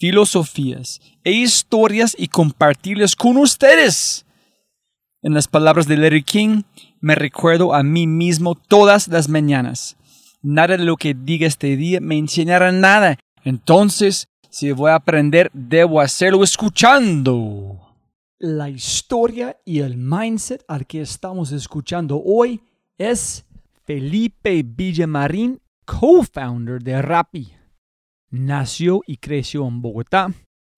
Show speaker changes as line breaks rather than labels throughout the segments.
filosofías e historias y compartirlas con ustedes. En las palabras de Larry King, me recuerdo a mí mismo todas las mañanas. Nada de lo que diga este día me enseñará nada. Entonces, si voy a aprender, debo hacerlo escuchando. La historia y el mindset al que estamos escuchando hoy es Felipe Villamarín, co-founder de Rappi. Nació y creció en Bogotá,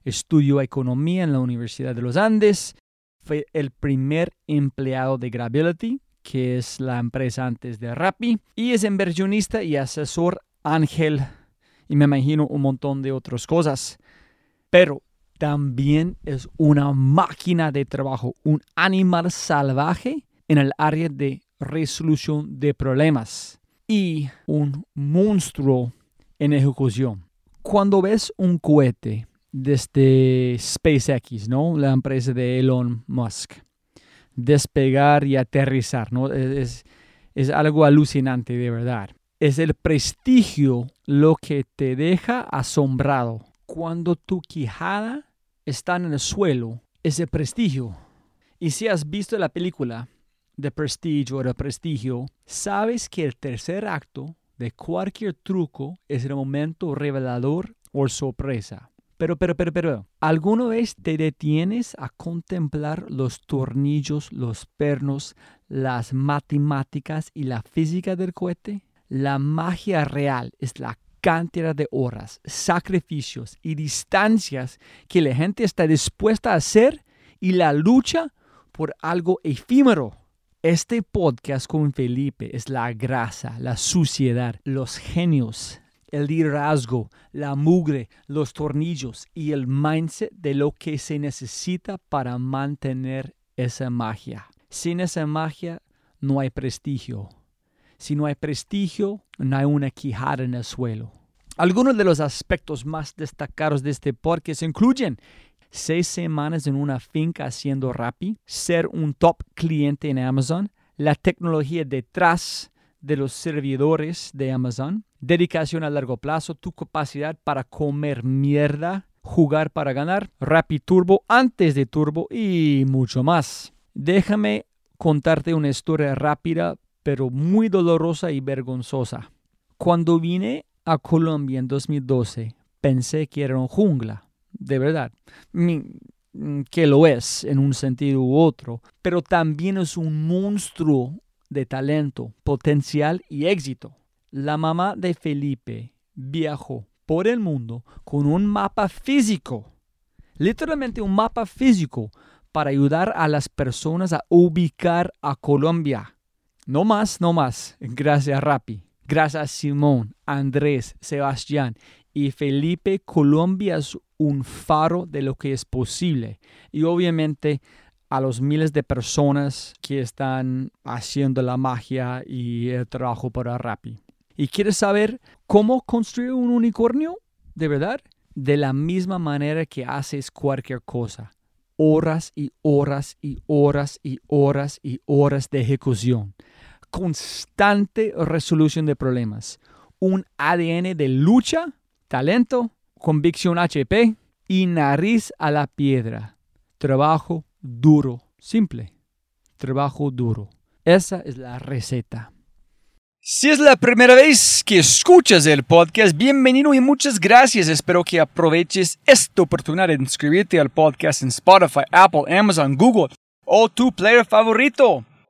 estudió economía en la Universidad de los Andes, fue el primer empleado de Gravity, que es la empresa antes de Rappi, y es inversionista y asesor ángel, y me imagino un montón de otras cosas. Pero también es una máquina de trabajo, un animal salvaje en el área de resolución de problemas y un monstruo en ejecución cuando ves un cohete desde SpaceX, ¿no? La empresa de Elon Musk, despegar y aterrizar, ¿no? Es, es algo alucinante de verdad. Es el prestigio lo que te deja asombrado. Cuando tu quijada está en el suelo, ese prestigio. Y si has visto la película The Prestige o The Prestigio, sabes que el tercer acto de cualquier truco es el momento revelador o sorpresa. Pero, pero, pero, pero, ¿alguna vez te detienes a contemplar los tornillos, los pernos, las matemáticas y la física del cohete? La magia real es la cantidad de horas, sacrificios y distancias que la gente está dispuesta a hacer y la lucha por algo efímero. Este podcast con Felipe es la grasa, la suciedad, los genios, el liderazgo, la mugre, los tornillos y el mindset de lo que se necesita para mantener esa magia. Sin esa magia no hay prestigio. Si no hay prestigio, no hay una quijada en el suelo. Algunos de los aspectos más destacados de este podcast incluyen seis semanas en una finca haciendo Rappi, ser un top cliente en Amazon, la tecnología detrás de los servidores de Amazon, dedicación a largo plazo, tu capacidad para comer mierda, jugar para ganar, Rappi Turbo antes de Turbo y mucho más. Déjame contarte una historia rápida pero muy dolorosa y vergonzosa. Cuando vine a Colombia en 2012, pensé que era una jungla de verdad, mm, que lo es en un sentido u otro, pero también es un monstruo de talento, potencial y éxito. La mamá de Felipe viajó por el mundo con un mapa físico, literalmente un mapa físico, para ayudar a las personas a ubicar a Colombia. No más, no más. Gracias Rappi, gracias Simón, Andrés, Sebastián y Felipe, Colombia es un faro de lo que es posible. Y obviamente a los miles de personas que están haciendo la magia y el trabajo para Rappi. ¿Y quieres saber cómo construir un unicornio? ¿De verdad? De la misma manera que haces cualquier cosa. Horas y horas y horas y horas y horas de ejecución. Constante resolución de problemas. Un ADN de lucha, talento convicción HP y nariz a la piedra. Trabajo duro, simple. Trabajo duro. Esa es la receta. Si es la primera vez que escuchas el podcast, bienvenido y muchas gracias. Espero que aproveches esta oportunidad de inscribirte al podcast en Spotify, Apple, Amazon, Google o tu player favorito.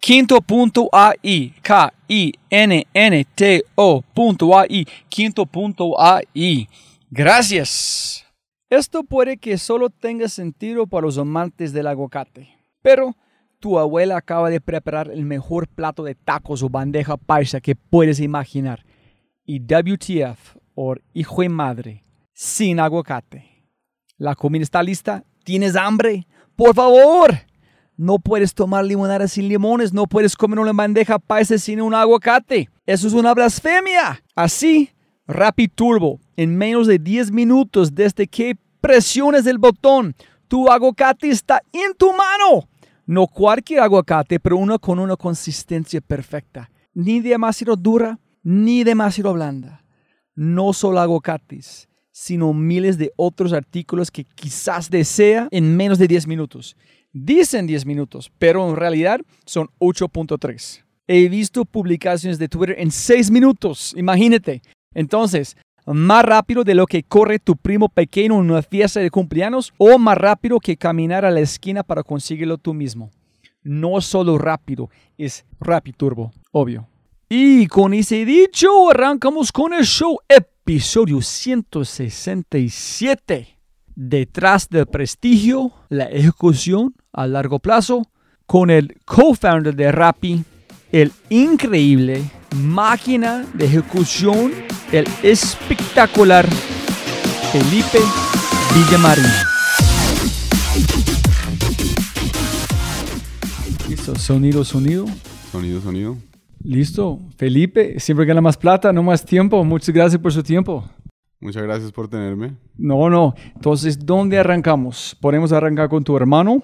Quinto.ai, K-I-N-N-T-O.ai, quinto.ai. Gracias. Esto puede que solo tenga sentido para los amantes del aguacate, pero tu abuela acaba de preparar el mejor plato de tacos o bandeja paisa que puedes imaginar. Y WTF, o hijo y madre, sin aguacate. La comida está lista. ¿Tienes hambre? Por favor. No puedes tomar limonada sin limones. No puedes comer una bandeja paisa sin un aguacate. Eso es una blasfemia. Así, Rapid Turbo, en menos de 10 minutos desde que presiones el botón, tu aguacate está en tu mano. No cualquier aguacate, pero uno con una consistencia perfecta. Ni demasiado dura, ni demasiado blanda. No solo aguacates, sino miles de otros artículos que quizás desea en menos de 10 minutos. Dicen 10 minutos, pero en realidad son 8.3. He visto publicaciones de Twitter en 6 minutos, imagínate. Entonces, más rápido de lo que corre tu primo pequeño en una fiesta de cumpleaños o más rápido que caminar a la esquina para conseguirlo tú mismo. No solo rápido, es Rapid Turbo, obvio. Y con ese dicho, arrancamos con el show episodio 167. Detrás del prestigio, la ejecución a largo plazo, con el co-founder de Rappi, el increíble máquina de ejecución, el espectacular Felipe Villamarín. Listo, sonido, sonido.
Sonido, sonido.
Listo. Felipe, siempre gana más plata, no más tiempo. Muchas gracias por su tiempo.
Muchas gracias por tenerme.
No, no. Entonces, ¿dónde arrancamos? ¿Podemos arrancar con tu hermano?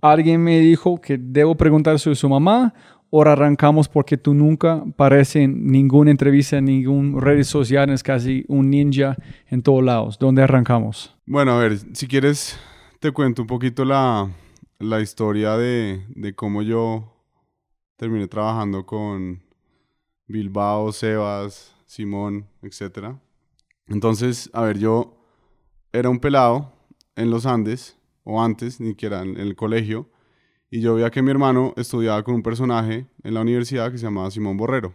Alguien me dijo que debo preguntar sobre su mamá o arrancamos porque tú nunca apareces en ninguna entrevista, en ninguna red social, es casi un ninja en todos lados. ¿Dónde arrancamos?
Bueno, a ver, si quieres te cuento un poquito la, la historia de, de cómo yo terminé trabajando con Bilbao, Sebas, Simón, etc. Entonces, a ver, yo era un pelado en los Andes, o antes, ni siquiera en el colegio, y yo veía que mi hermano estudiaba con un personaje en la universidad que se llamaba Simón Borrero.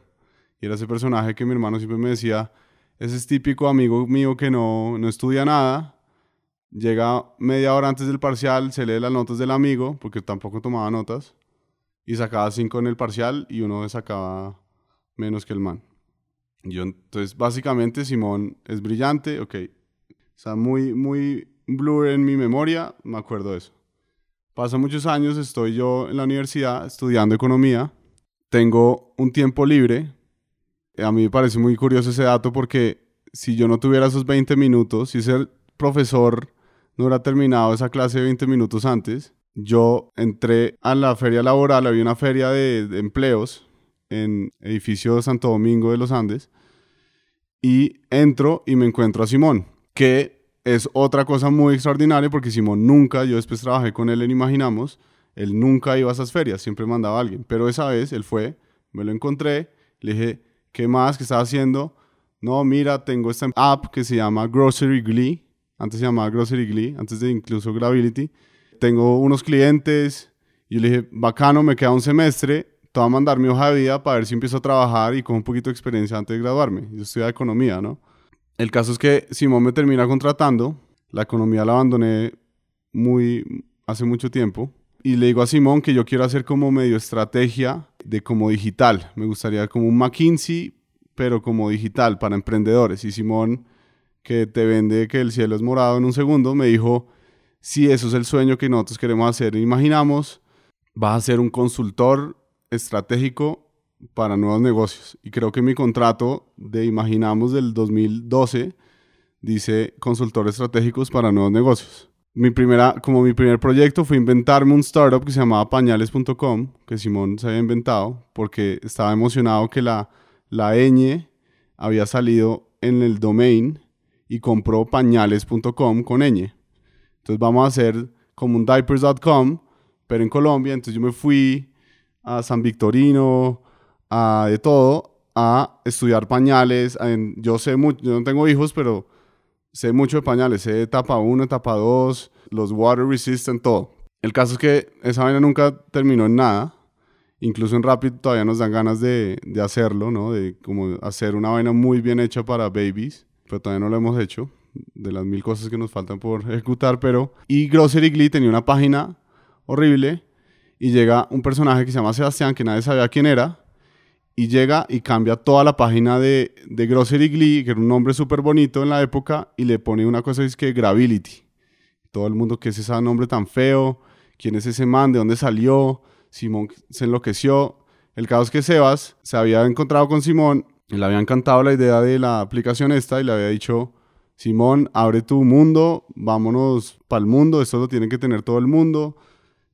Y era ese personaje que mi hermano siempre me decía, ese es típico amigo mío que no, no estudia nada, llega media hora antes del parcial, se lee las notas del amigo, porque tampoco tomaba notas, y sacaba cinco en el parcial y uno sacaba menos que el man. Yo, entonces, básicamente, Simón es brillante, ok. Está muy, muy blur en mi memoria, me acuerdo de eso. Pasan muchos años, estoy yo en la universidad estudiando economía. Tengo un tiempo libre. A mí me parece muy curioso ese dato porque si yo no tuviera esos 20 minutos, si ese profesor no hubiera terminado esa clase de 20 minutos antes, yo entré a la feria laboral, había una feria de empleos en edificio Santo Domingo de los Andes, y entro y me encuentro a Simón, que es otra cosa muy extraordinaria porque Simón nunca, yo después trabajé con él en Imaginamos, él nunca iba a esas ferias, siempre mandaba a alguien, pero esa vez él fue, me lo encontré, le dije, ¿qué más? ¿Qué estaba haciendo? No, mira, tengo esta app que se llama Grocery Glee, antes se llamaba Grocery Glee, antes de incluso Gravity, tengo unos clientes, y yo le dije, bacano, me queda un semestre, voy a mandar mi hoja de vida para ver si empiezo a trabajar y con un poquito de experiencia antes de graduarme. Yo estudiaba economía, ¿no? El caso es que Simón me termina contratando. La economía la abandoné muy hace mucho tiempo. y le digo a Simón que yo quiero hacer como medio estrategia de como digital. Me gustaría como un McKinsey, pero como digital para emprendedores. Y Simón, que te vende que el cielo es morado en un segundo, me dijo, si eso es el sueño que nosotros queremos hacer, imaginamos, vas a ser un consultor estratégico para nuevos negocios. Y creo que mi contrato de Imaginamos del 2012 dice consultor estratégicos para nuevos negocios. Mi primera, como mi primer proyecto fue inventarme un startup que se llamaba pañales.com, que Simón se había inventado, porque estaba emocionado que la, la ñ había salido en el domain y compró pañales.com con ñ. Entonces vamos a hacer como un diapers.com, pero en Colombia. Entonces yo me fui a San Victorino, a de todo, a estudiar pañales. En- yo sé mucho, yo no tengo hijos, pero sé mucho de pañales. Sé etapa 1, etapa 2, los water resistant, todo. El caso es que esa vaina nunca terminó en nada. Incluso en Rapid todavía nos dan ganas de, hacerlo, ¿no? De como hacer una vaina muy bien hecha para babies, pero todavía no lo hemos hecho. De las mil cosas que nos faltan por ejecutar, pero... Y Grocery Glee tenía una página horrible y llega un personaje que se llama Sebastián, que nadie sabía quién era, y llega y cambia toda la página de, de Grocery Glee, que era un nombre súper bonito en la época, y le pone una cosa que es que Gravity. Todo el mundo, ¿qué es ese nombre tan feo? ¿Quién es ese man? ¿De dónde salió? Simón se enloqueció. El caso es que Sebas se había encontrado con Simón, le había encantado la idea de la aplicación esta, y le había dicho, Simón, abre tu mundo, vámonos para el mundo, esto lo tiene que tener todo el mundo.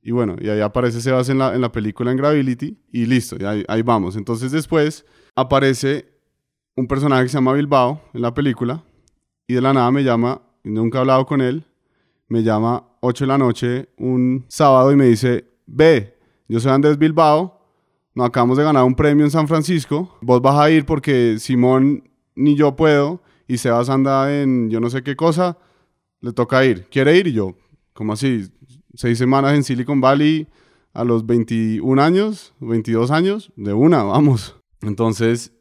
Y bueno, y ahí aparece Sebas en la, en la película en Gravity y listo, y ahí, ahí vamos. Entonces después aparece un personaje que se llama Bilbao en la película y de la nada me llama, y nunca he hablado con él, me llama 8 de la noche un sábado y me dice, ve, yo soy Andrés Bilbao, nos acabamos de ganar un premio en San Francisco, vos vas a ir porque Simón ni yo puedo y Sebas anda en yo no sé qué cosa, le toca ir, ¿quiere ir? Y yo, ¿cómo así? Seis semanas en Silicon Valley a los 21 años, 22 años, de una, vamos. Entonces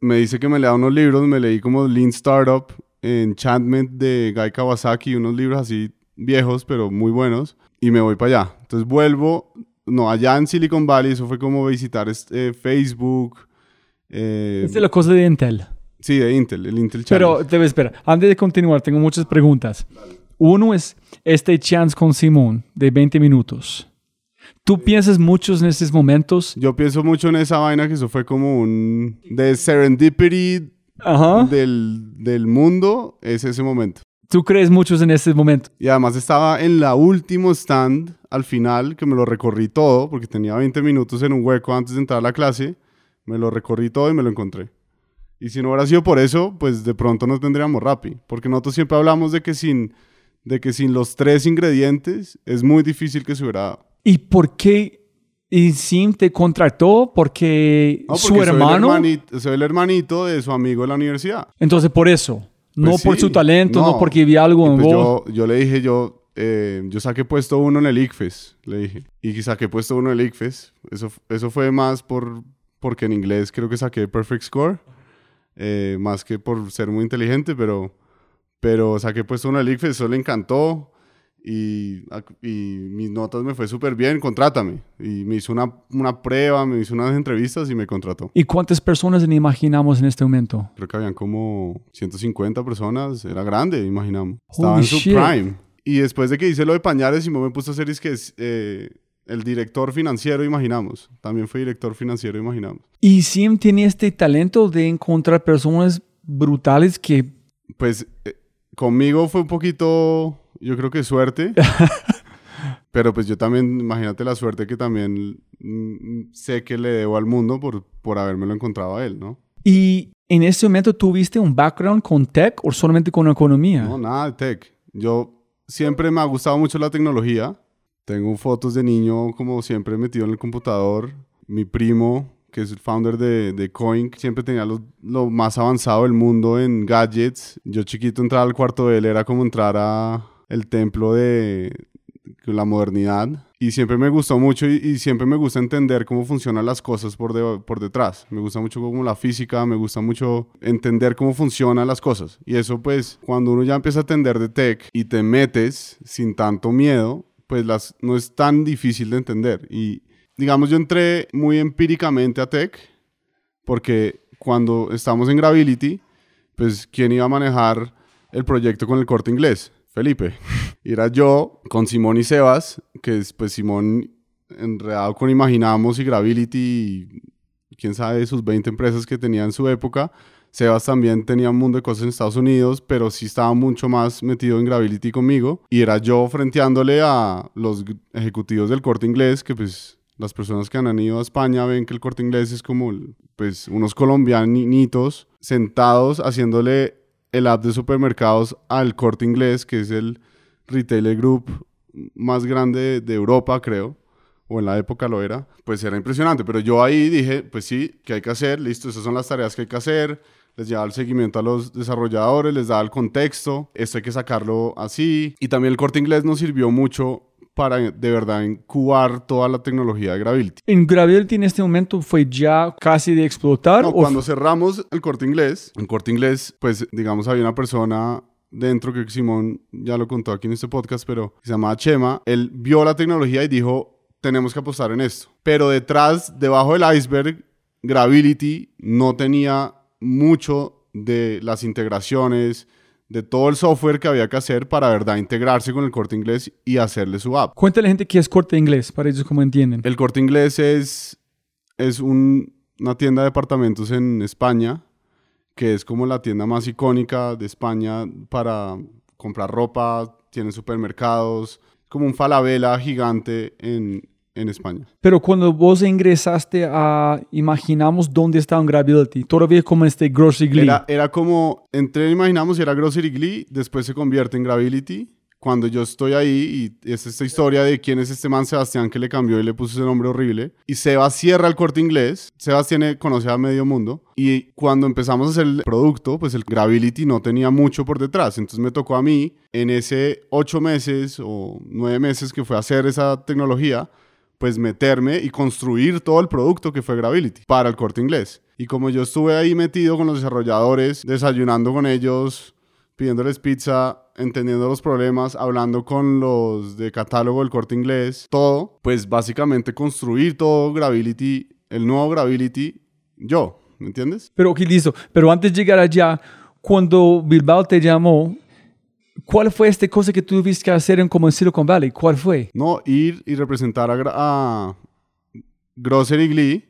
me dice que me lea unos libros, me leí como Lean Startup, Enchantment de Guy Kawasaki, unos libros así viejos, pero muy buenos, y me voy para allá. Entonces vuelvo, no, allá en Silicon Valley, eso fue como visitar este, Facebook. eh,
es la cosa de Intel.
sí, de Intel, el Intel Challenge.
Pero, debe espera, antes de continuar, tengo muchas preguntas. Uno es este chance con Simón de 20 minutos. ¿Tú piensas muchos en estos momentos?
Yo pienso mucho en esa vaina que eso fue como un... de serendipity
Ajá.
del, del mundo, es ese momento.
¿Tú crees muchos en este momento?
Y además estaba en la último stand al final, que me lo recorrí todo, porque tenía 20 minutos en un hueco antes de entrar a la clase. Me lo recorrí todo y me lo encontré. Y si no hubiera sido por eso, pues de pronto no tendríamos Rappi. Porque nosotros siempre hablamos de que sin, de que sin los tres ingredientes es muy difícil que se hubiera dado.
¿Y por qué Sim te contrató? Porque
No,
su
porque soy el
hermano.
hermanito- Soy el hermanito de su amigo de la universidad.
Entonces, por eso. no
Pues
por
sí,
su talento, no,
no.
porque vi algo en
pues
vos.
yo, yo le dije, yo, eh, yo saqué puesto uno en el ICFES, le dije. Y saqué puesto uno en el ICFES. Eso, eso fue más por, porque en inglés creo que saqué Perfect Score, eh, más que por ser muy inteligente, pero, pero saqué puesto el ICFES, eso le encantó. Y, y mis notas me fue súper bien, contrátame. Y me hizo una, una prueba, me hizo unas entrevistas y me contrató.
¿Y cuántas personas le imaginamos en este momento?
Creo que habían como 150 personas. Era grande, imaginamos. Estaba
Holy
en su
shit.
prime. Y después de que hice lo de pañales, y me puso a hacer es que eh, el director financiero, imaginamos. También fue director financiero, imaginamos.
Y Sim tiene este talento de encontrar personas brutales que
Pues eh, conmigo fue un poquito, yo creo que suerte. Pero pues yo también, imagínate la suerte que también mm, sé que le debo al mundo por, por habérmelo encontrado a él, ¿no?
¿Y en este momento tuviste un background con tech o solamente con economía?
No, nada de tech. Yo siempre me ha gustado mucho la tecnología. Tengo fotos de niño como siempre metido en el computador. Mi primo, que es el founder de, de Coin, siempre tenía lo, lo más avanzado del mundo en gadgets. Yo chiquito entrar al cuarto de él era como entrar a el templo de la modernidad. Y siempre me gustó mucho y, y siempre me gusta entender cómo funcionan las cosas por, de- por detrás. Me gusta mucho como la física, me gusta mucho entender cómo funcionan las cosas. Y eso pues cuando uno ya empieza a entender de tech y te metes sin tanto miedo, pues las, no es tan difícil de entender. Y digamos, yo entré muy empíricamente a Tech, porque cuando estamos en Gravity, pues quién iba a manejar el proyecto con el corte inglés, Felipe. Y era yo con Simón y Sebas, que es pues Simón enredado con Imaginamos y Gravity y quién sabe sus 20 empresas que tenía en su época. Sebas también tenía un mundo de cosas en Estados Unidos, pero sí estaba mucho más metido en Gravity conmigo. Y era yo frenteándole a los ejecutivos del corte inglés, que pues las personas que han ido a España ven que el corte inglés es como pues unos colombianitos sentados haciéndole el app de supermercados al corte inglés, que es el retailer group más grande de Europa, creo o en la época lo era, pues era impresionante. Pero yo ahí dije, pues sí, ¿qué hay que hacer? Listo, esas son las tareas que hay que hacer. Les llevaba el seguimiento a los desarrolladores, les daba el contexto, esto hay que sacarlo así. Y también el corte inglés nos sirvió mucho para de verdad incubar toda la tecnología de Gravity.
¿En Gravity en este momento fue ya casi de explotar?
No, cuando cerramos el corte inglés, en corte inglés, pues digamos había una persona dentro que Simón ya lo contó aquí en este podcast, pero se llamaba Chema. Él vio la tecnología y dijo, tenemos que apostar en esto. Pero detrás, debajo del iceberg, Gravity no tenía mucho de las integraciones, de todo el software que había que hacer para, verdad, integrarse con el corte inglés y hacerle su app.
Cuéntale a la gente qué es corte inglés, para ellos como entienden.
El corte inglés es, es una tienda de departamentos en España, que es como la tienda más icónica de España para comprar ropa, tiene supermercados, como un falabella gigante en, en España.
Pero cuando vos ingresaste a, imaginamos dónde estaba en Gravity, todavía como este Grocery Glee.
Era, era como, entré Imaginamos y era Grocery Glee, después se convierte en Gravity. Cuando yo estoy ahí, y es esta historia de quién es este man Sebastián que le cambió y le puso ese nombre horrible. Y Sebas cierra el corte inglés. Sebas tiene, conoce a medio mundo. Y cuando empezamos a hacer el producto, pues el Gravity no tenía mucho por detrás. Entonces me tocó a mí, en ese ocho meses o nueve meses que fue a hacer esa tecnología, pues meterme y construir todo el producto que fue Gravity para el corte inglés. Y como yo estuve ahí metido con los desarrolladores, desayunando con ellos, pidiéndoles pizza, entendiendo los problemas, hablando con los de catálogo del corte inglés, todo, pues básicamente construir todo Gravity, el nuevo Gravity, yo, ¿me entiendes?
Pero ok, listo. Pero antes de llegar allá, cuando Bilbao te llamó, ¿Cuál fue esta cosa que tuviste que hacer en Silicon Valley? ¿Cuál fue?
No, ir y representar a, a Glee,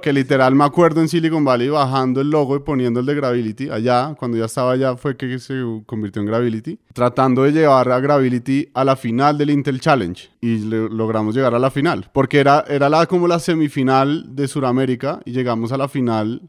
que literal me acuerdo en Silicon Valley bajando el logo y poniendo el de Gravity. Allá, cuando ya estaba allá, fue que se convirtió en Gravity. Tratando de llevar a Gravity a la final del Intel Challenge. Y logramos llegar a la final. Porque era, era la, como la semifinal de Sudamérica y llegamos a la final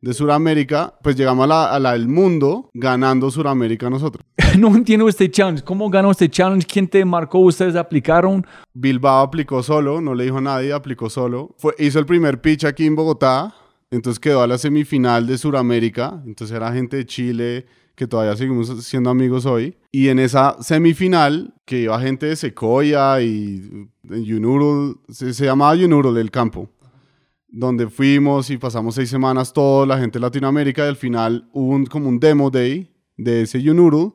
de Sudamérica, pues llegamos a la, a la, del mundo ganando Sudamérica nosotros.
no entiendo este challenge. ¿Cómo ganó este challenge? ¿Quién te marcó? ¿Ustedes aplicaron?
Bilbao aplicó solo, no le dijo a nadie, aplicó solo. Fue, hizo el primer pitch aquí en Bogotá, entonces quedó a la semifinal de Sudamérica. Entonces era gente de Chile que todavía seguimos siendo amigos hoy. Y en esa semifinal, que iba gente de Sequoia y Unurul, se, se llamaba Unurul el campo donde fuimos y pasamos seis semanas toda la gente de Latinoamérica y al final hubo como un demo day de ese Unoodle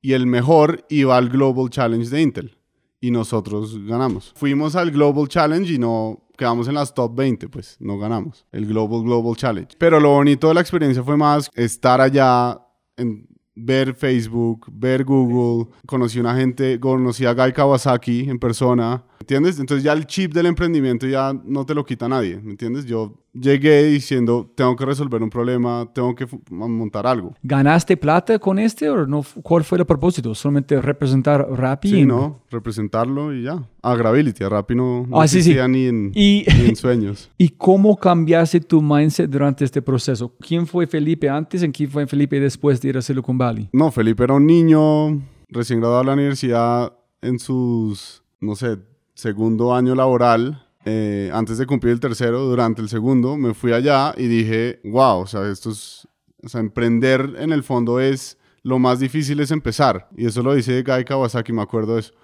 y el mejor iba al Global Challenge de Intel y nosotros ganamos. Fuimos al Global Challenge y no quedamos en las top 20, pues no ganamos el Global Global Challenge. Pero lo bonito de la experiencia fue más estar allá en ver Facebook, ver Google, conocí una gente, conocí a Guy Kawasaki en persona, ¿entiendes? Entonces ya el chip del emprendimiento ya no te lo quita nadie, ¿me entiendes? Yo llegué diciendo, tengo que resolver un problema, tengo que montar algo.
¿Ganaste plata con este o no? ¿Cuál fue el propósito? ¿Solamente representar Rappi?
Sí, no, representarlo y ya. A Gravity, a Rappi no, no ah, Ni, en,
y,
ni en sueños.
¿Y cómo cambiaste tu mindset durante este proceso? ¿Quién fue Felipe antes y quién fue Felipe después de ir a Silicon Valley?
No, Felipe era un niño recién graduado de la universidad en sus, no sé, segundo año laboral eh, antes de cumplir el tercero, durante el segundo, me fui allá y dije, wow, o sea, esto es, o sea, emprender en el fondo es, lo más difícil es empezar. Y eso lo dice Guy Kawasaki, me acuerdo de eso.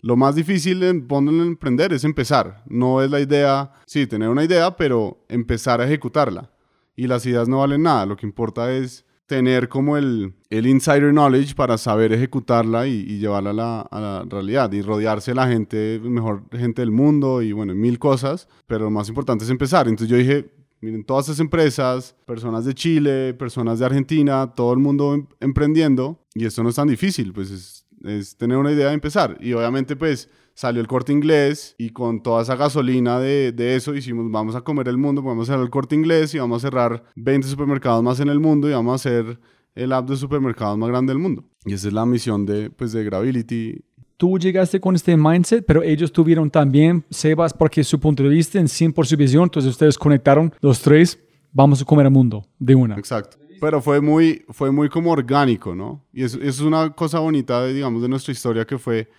Lo más difícil en, en emprender es empezar. No es la idea, sí, tener una idea, pero empezar a ejecutarla. Y las ideas no valen nada. Lo que importa es tener como el, el insider knowledge para saber ejecutarla y, y llevarla a la, a la, realidad y rodearse de la gente, mejor gente del mundo y bueno, mil cosas, pero lo más importante es empezar. Entonces yo dije, miren, todas esas empresas, personas de Chile, personas de Argentina, todo el mundo em emprendiendo y esto no es tan difícil, pues es, es tener una idea de empezar. Y obviamente pues salió el corte inglés y con toda esa gasolina de, de, eso hicimos, vamos a comer el mundo, vamos a cerrar el corte inglés y vamos a cerrar 20 supermercados más en el mundo y vamos a hacer el app de supermercados más grande del mundo. Y esa es la misión de, pues, de Gravity.
Tú llegaste con este mindset, pero ellos tuvieron también, Sebas, porque su punto de vista en 100 por su visión, entonces ustedes conectaron los tres, vamos a comer el mundo de una.
Exacto. Pero fue muy, fue muy como orgánico, ¿no? Y eso, eso es una cosa bonita, de, digamos, de nuestra historia que fue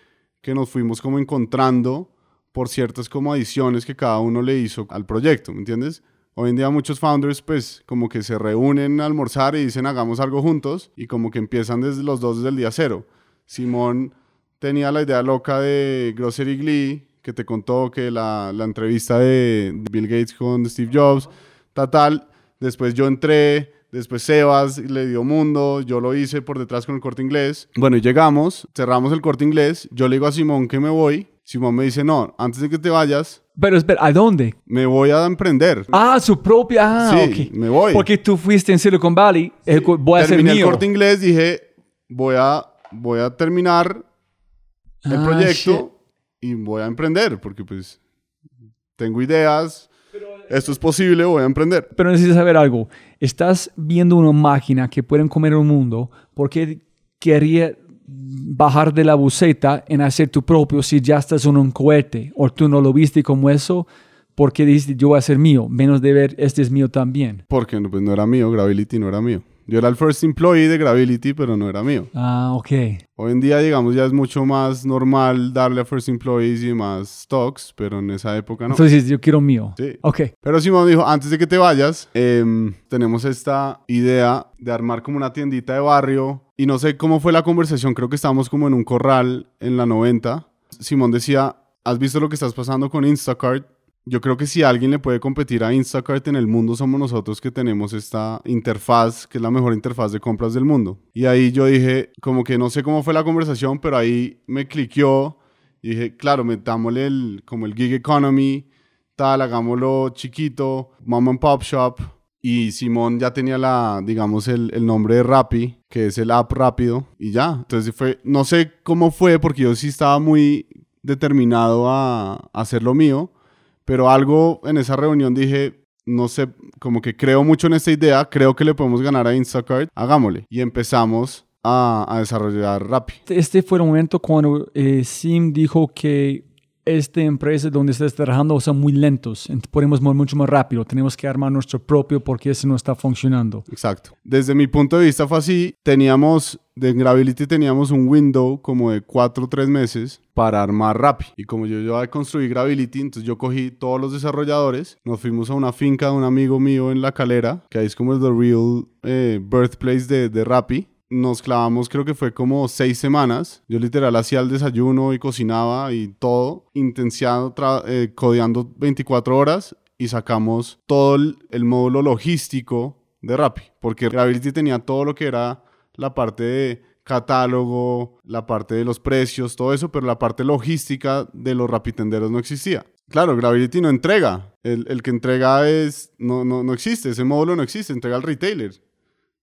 que nos fuimos como encontrando por ciertas como adiciones que cada uno le hizo al proyecto, ¿me entiendes? Hoy en día muchos founders pues como que se reúnen a almorzar y dicen hagamos algo juntos y como que empiezan desde los dos desde el día cero. Simón tenía la idea loca de Grocery Glee, que te contó que la, la entrevista de Bill Gates con Steve Jobs, tal, tal. Después yo entré, Después Sebas le dio mundo, yo lo hice por detrás con el corte inglés. Bueno, llegamos, cerramos el corte inglés, yo le digo a Simón que me voy. Simón me dice, no, antes de que te vayas.
Pero espera, ¿a dónde?
Me voy a emprender.
Ah, su propia. Ah,
sí,
okay.
me voy.
Porque tú fuiste en Silicon Valley, sí. voy a hacer mío.
el corte inglés, dije, voy a, voy a terminar el
Ah,
proyecto
shit.
y voy a emprender, porque pues tengo ideas, esto es posible, voy a emprender.
Pero necesitas saber algo. Estás viendo una máquina que pueden comer el mundo porque quería bajar de la buceta en hacer tu propio si ya estás en un cohete o tú no lo viste como eso porque dijiste yo voy a hacer mío, menos de ver este es mío también.
Porque pues, no era mío, Gravity no era mío. Yo era el first employee de Gravity, pero no era mío.
Ah, ok.
Hoy en día, digamos, ya es mucho más normal darle a first employees y más stocks, pero en esa época no.
Entonces yo quiero mío.
Sí.
Ok.
Pero Simón dijo, antes de que te vayas, em, tenemos esta idea de armar como una tiendita de barrio. Y no sé cómo fue la conversación, creo que estábamos como en un corral en la 90. Simón decía, ¿has visto lo que estás pasando con Instacart? Yo creo que si alguien le puede competir a Instacart en el mundo somos nosotros que tenemos esta interfaz, que es la mejor interfaz de compras del mundo. Y ahí yo dije, como que no sé cómo fue la conversación, pero ahí me cliqueó y dije, claro, metámosle el, como el gig economy, tal, hagámoslo chiquito, mom and pop shop. Y Simón ya tenía la, digamos, el, el nombre de Rappi, que es el app rápido, y ya. Entonces fue, no sé cómo fue, porque yo sí estaba muy determinado a, a hacer lo mío, pero algo en esa reunión dije, no sé, como que creo mucho en esta idea, creo que le podemos ganar a Instacart, hagámosle. Y empezamos a, a desarrollar Rappi.
Este fue el momento cuando eh, Sim dijo que esta empresa donde estás trabajando son muy lentos, ent- podemos mover mucho más rápido, tenemos que armar nuestro propio porque ese no está funcionando.
Exacto. Desde mi punto de vista fue así. Teníamos, de Gravity teníamos un window como de 4 o 3 meses para armar Rappi. Y como yo ya a construir Gravity, entonces yo cogí todos los desarrolladores, nos fuimos a una finca de un amigo mío en La Calera, que ahí es como el the real eh, birthplace de, de Rappi. Nos clavamos, creo que fue como seis semanas. Yo literal hacía el desayuno y cocinaba y todo, intensiado, eh, codeando 24 horas y sacamos todo el, el módulo logístico de Rappi, porque Gravity tenía todo lo que era la parte de catálogo, la parte de los precios, todo eso, pero la parte logística de los rapitenderos no existía. Claro, Gravity no entrega. El, el que entrega es no, no, no existe, ese módulo no existe, entrega al retailer.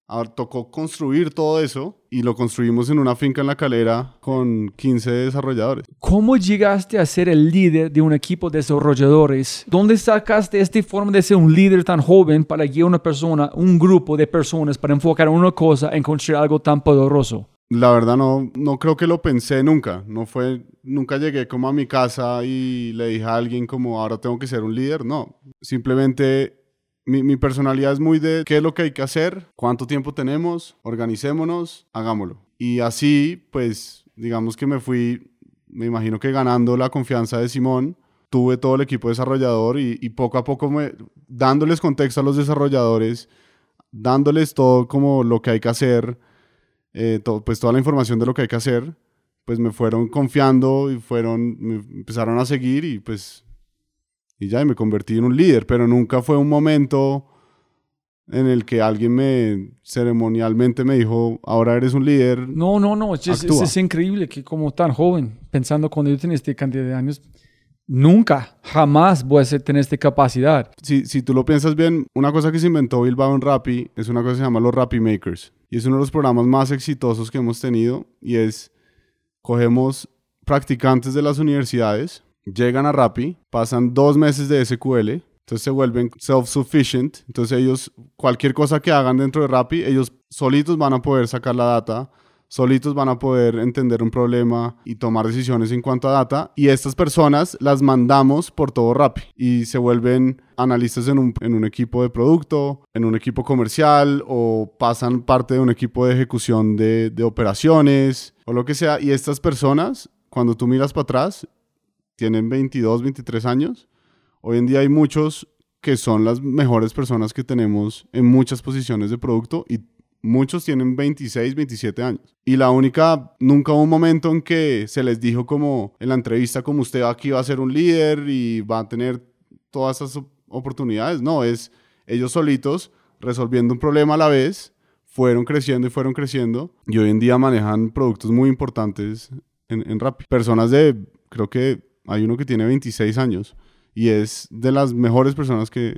Ahora tocó construir todo eso y lo construimos en una finca en la calera con 15 desarrolladores.
¿Cómo llegaste a ser el líder de un equipo de desarrolladores? ¿Dónde sacaste esta forma de ser un líder tan joven para guiar a una persona, un grupo de personas para enfocar en una cosa en construir algo tan poderoso?
La verdad no, no creo que lo pensé nunca. No fue, nunca llegué como a mi casa y le dije a alguien como ahora tengo que ser un líder. No, simplemente mi, mi personalidad es muy de qué es lo que hay que hacer, cuánto tiempo tenemos, organicémonos, hagámoslo. Y así, pues, digamos que me fui, me imagino que ganando la confianza de Simón, tuve todo el equipo desarrollador y, y poco a poco me, dándoles contexto a los desarrolladores, dándoles todo como lo que hay que hacer, eh, to- pues toda la información de lo que hay que hacer, pues me fueron confiando y fueron, me empezaron a seguir y pues, y ya, y me convertí en un líder, pero nunca fue un momento en el que alguien me ceremonialmente me dijo, ahora eres un líder.
No, no, no, es, es, es increíble que como tan joven, pensando cuando yo tenía esta cantidad de años, nunca, jamás voy a ser- tener esta capacidad.
Si, si tú lo piensas bien, una cosa que se inventó Bilbao en Rappi es una cosa que se llama los Rappi Makers. Y es uno de los programas más exitosos que hemos tenido. Y es, cogemos practicantes de las universidades, llegan a Rappi, pasan dos meses de SQL, entonces se vuelven self-sufficient. Entonces ellos, cualquier cosa que hagan dentro de Rappi, ellos solitos van a poder sacar la data, solitos van a poder entender un problema y tomar decisiones en cuanto a data. Y estas personas las mandamos por todo Rappi y se vuelven analistas en un, en un equipo de producto, en un equipo comercial o pasan parte de un equipo de ejecución de, de operaciones o lo que sea. Y estas personas, cuando tú miras para atrás, tienen 22, 23 años. Hoy en día hay muchos que son las mejores personas que tenemos en muchas posiciones de producto y muchos tienen 26, 27 años. Y la única, nunca hubo un momento en que se les dijo como en la entrevista como usted aquí va a ser un líder y va a tener todas esas op- oportunidades. No, es ellos solitos resolviendo un problema a la vez, fueron creciendo y fueron creciendo y hoy en día manejan productos muy importantes en, en Rappi. Personas de, creo que hay uno que tiene 26 años y es de las mejores personas que,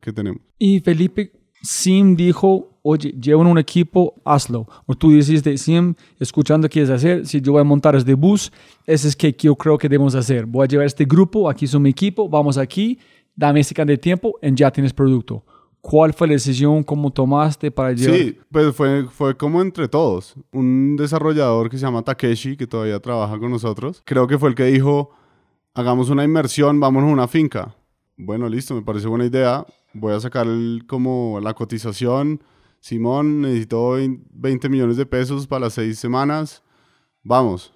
que tenemos.
Y Felipe Sim dijo, oye, llevan un equipo, hazlo. O tú dijiste, Sim, escuchando qué quieres hacer, si yo voy a montar este bus, ese es que yo creo que debemos hacer. Voy a llevar este grupo, aquí son mi equipo, vamos aquí, dame este cantidad de tiempo y ya tienes producto. ¿Cuál fue la decisión? ¿Cómo tomaste para llevar?
Sí, pues fue, fue como entre todos. Un desarrollador que se llama Takeshi, que todavía trabaja con nosotros, creo que fue el que dijo, hagamos una inmersión, vámonos a una finca. Bueno, listo, me parece buena idea. Voy a sacar el- como la cotización. Simón, necesito vein- 20 millones de pesos para las seis semanas. Vamos.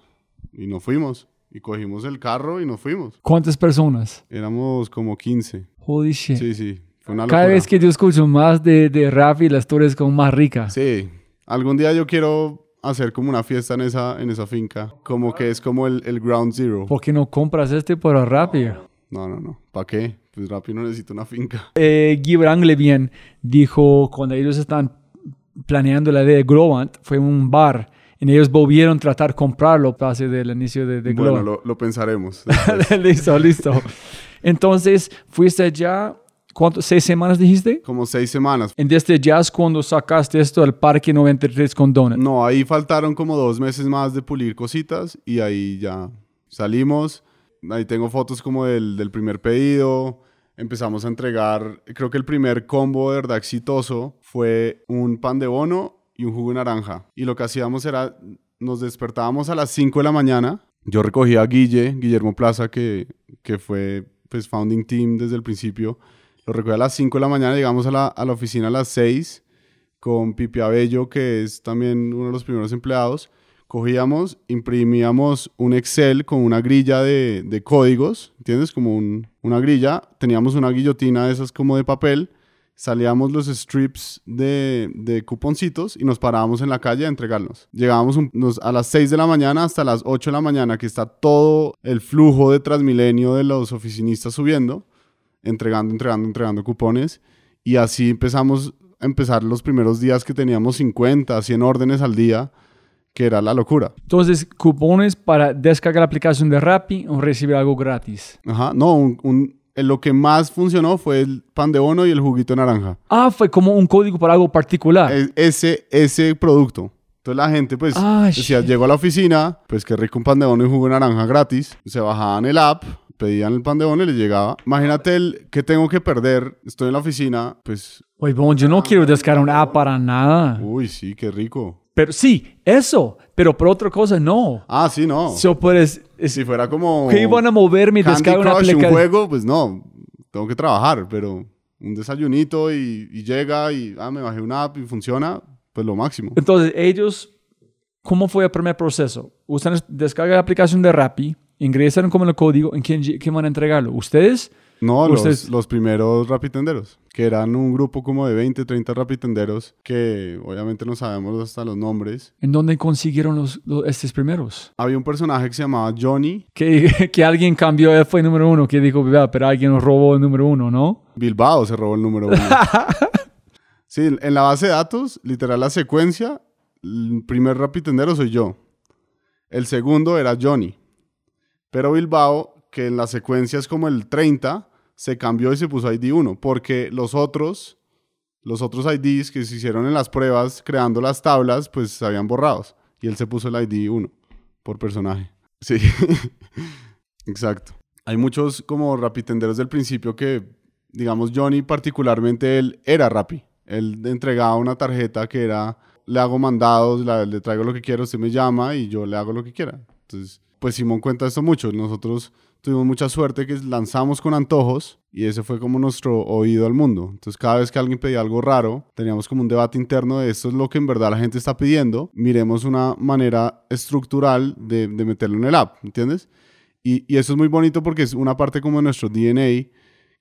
Y nos fuimos. Y cogimos el carro y nos fuimos.
¿Cuántas personas?
Éramos como 15.
Holy shit.
Sí, sí. Fue una
Cada vez que yo escucho más de, de rap y la historia es como más rica.
Sí, algún día yo quiero hacer como una fiesta en esa, en esa finca, como que es como el, el ground zero.
¿Por qué no compras este para Rappi?
No, no, no, ¿para qué? Pues Rappi no necesita una finca.
Eh, Gibran Levien dijo cuando ellos están planeando la idea de Globant, fue un bar y ellos volvieron a tratar de comprarlo pase del inicio de, de
Bueno, lo, lo pensaremos.
listo, listo. Entonces, fuiste allá, ¿cuánto? ¿Seis semanas dijiste?
como seis semanas.
En desde jazz cuando sacaste esto al Parque 93 con Donut.
No, ahí faltaron como dos meses más de pulir cositas y ahí ya salimos. Ahí tengo fotos como del, del primer pedido. Empezamos a entregar, creo que el primer combo de verdad exitoso fue un pan de bono y un jugo de naranja. Y lo que hacíamos era, nos despertábamos a las 5 de la mañana. Yo recogía a Guille, Guillermo Plaza, que, que fue pues founding team desde el principio. Lo recogía a las 5 de la mañana, llegamos a la, a la oficina a las 6 con Pipi Abello, que es también uno de los primeros empleados. Cogíamos, imprimíamos un Excel con una grilla de, de códigos, ¿entiendes? Como un- una grilla. Teníamos una guillotina de esas como de papel. Salíamos los strips de, de cuponcitos y nos parábamos en la calle a entregarlos. Llegábamos a las 6 de la mañana hasta las 8 de la mañana, que está todo el flujo de Transmilenio de los oficinistas subiendo, entregando, entregando, entregando cupones. Y así empezamos a empezar los primeros días que teníamos 50, 100 órdenes al día, que era la locura.
Entonces, cupones para descargar la aplicación de Rappi o recibir algo gratis.
Ajá, no, un, un- eh, lo que más funcionó fue el pan de bono y el juguito naranja.
Ah, fue como un código para algo particular.
Es- ese, ese producto. Entonces la gente, pues,
Ah,
decía,
shit.
llegó a la oficina, pues qué rico un pan de bono y jugo de naranja gratis. Se bajaban el app, pedían el pan de bono y les llegaba. Imagínate el que tengo que perder, estoy en la oficina, pues,
Oye, bon, yo no quiero descargar una app para nada.
uy, sí, qué rico.
Pero sí, eso. Pero por otra cosa, no.
Ah, sí, no.
So, puedes, es-
si fuera como...
que iban a moverme y descargar una
Crush, un
aplicación.
juego, pues no, tengo que trabajar, pero un desayunito y, y llega y, ah, me bajé una app y funciona, pues lo máximo.
Entonces, ellos, ¿cómo fue el primer proceso? Ustedes descargan la aplicación de Rappi, ingresaron como el código, ¿en quién, quién van a entregarlo? ¿Ustedes?
No, los,
Ustedes-
los primeros rapitenderos, que eran un grupo como de 20, 30 rapitenderos, que obviamente no sabemos hasta los nombres.
¿En dónde consiguieron los, los- estos primeros?
Había un personaje que se llamaba Johnny
Que, que alguien cambió, él fue el número uno, que dijo, "Vea, pero alguien nos robó el número uno, ¿no?
Bilbao, se robó el número uno. Sí, en la base de datos, literal la secuencia, el primer rapitendero soy yo. El segundo era Johnny. Pero Bilbao, que en la secuencia es como el 30, se cambió y se puso ID 1, porque los otros, los otros IDs que se hicieron en las pruebas creando las tablas, pues se habían borrados. Y él se puso el ID 1 por personaje. Sí, exacto. Hay muchos como rapitenderos del principio que, digamos, Johnny particularmente, él era rapi. Él entregaba una tarjeta que era, le hago mandados, le traigo lo que quiero, usted me llama y yo le hago lo que quiera. Entonces, pues Simón cuenta esto mucho. Nosotros tuvimos mucha suerte que lanzamos con antojos y ese fue como nuestro oído al mundo. Entonces cada vez que alguien pedía algo raro, teníamos como un debate interno de esto es lo que en verdad la gente está pidiendo, miremos una manera estructural de, meterlo en el app, ¿entiendes? Y, y, eso es muy bonito porque es una parte como de nuestro DNA,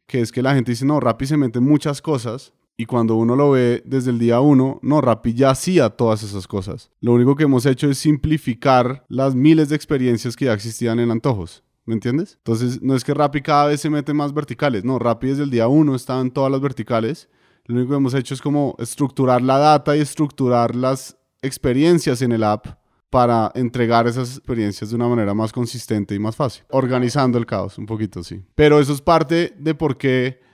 que es que la gente dice, no, Rappi se mete muchas cosas, y cuando uno lo ve desde el día uno, no, Rappi ya hacía todas esas cosas. Lo único que hemos hecho es simplificar las miles de experiencias que ya existían en antojos. ¿Me entiendes? Entonces, no es que Rappi cada vez se mete más verticales. No, Rappi desde el día uno está en todas las verticales. Lo único que hemos hecho es como estructurar la data y estructurar las experiencias en el app para entregar esas experiencias de una manera más consistente y más fácil. Organizando el caos un poquito, sí. Pero eso es parte de por qué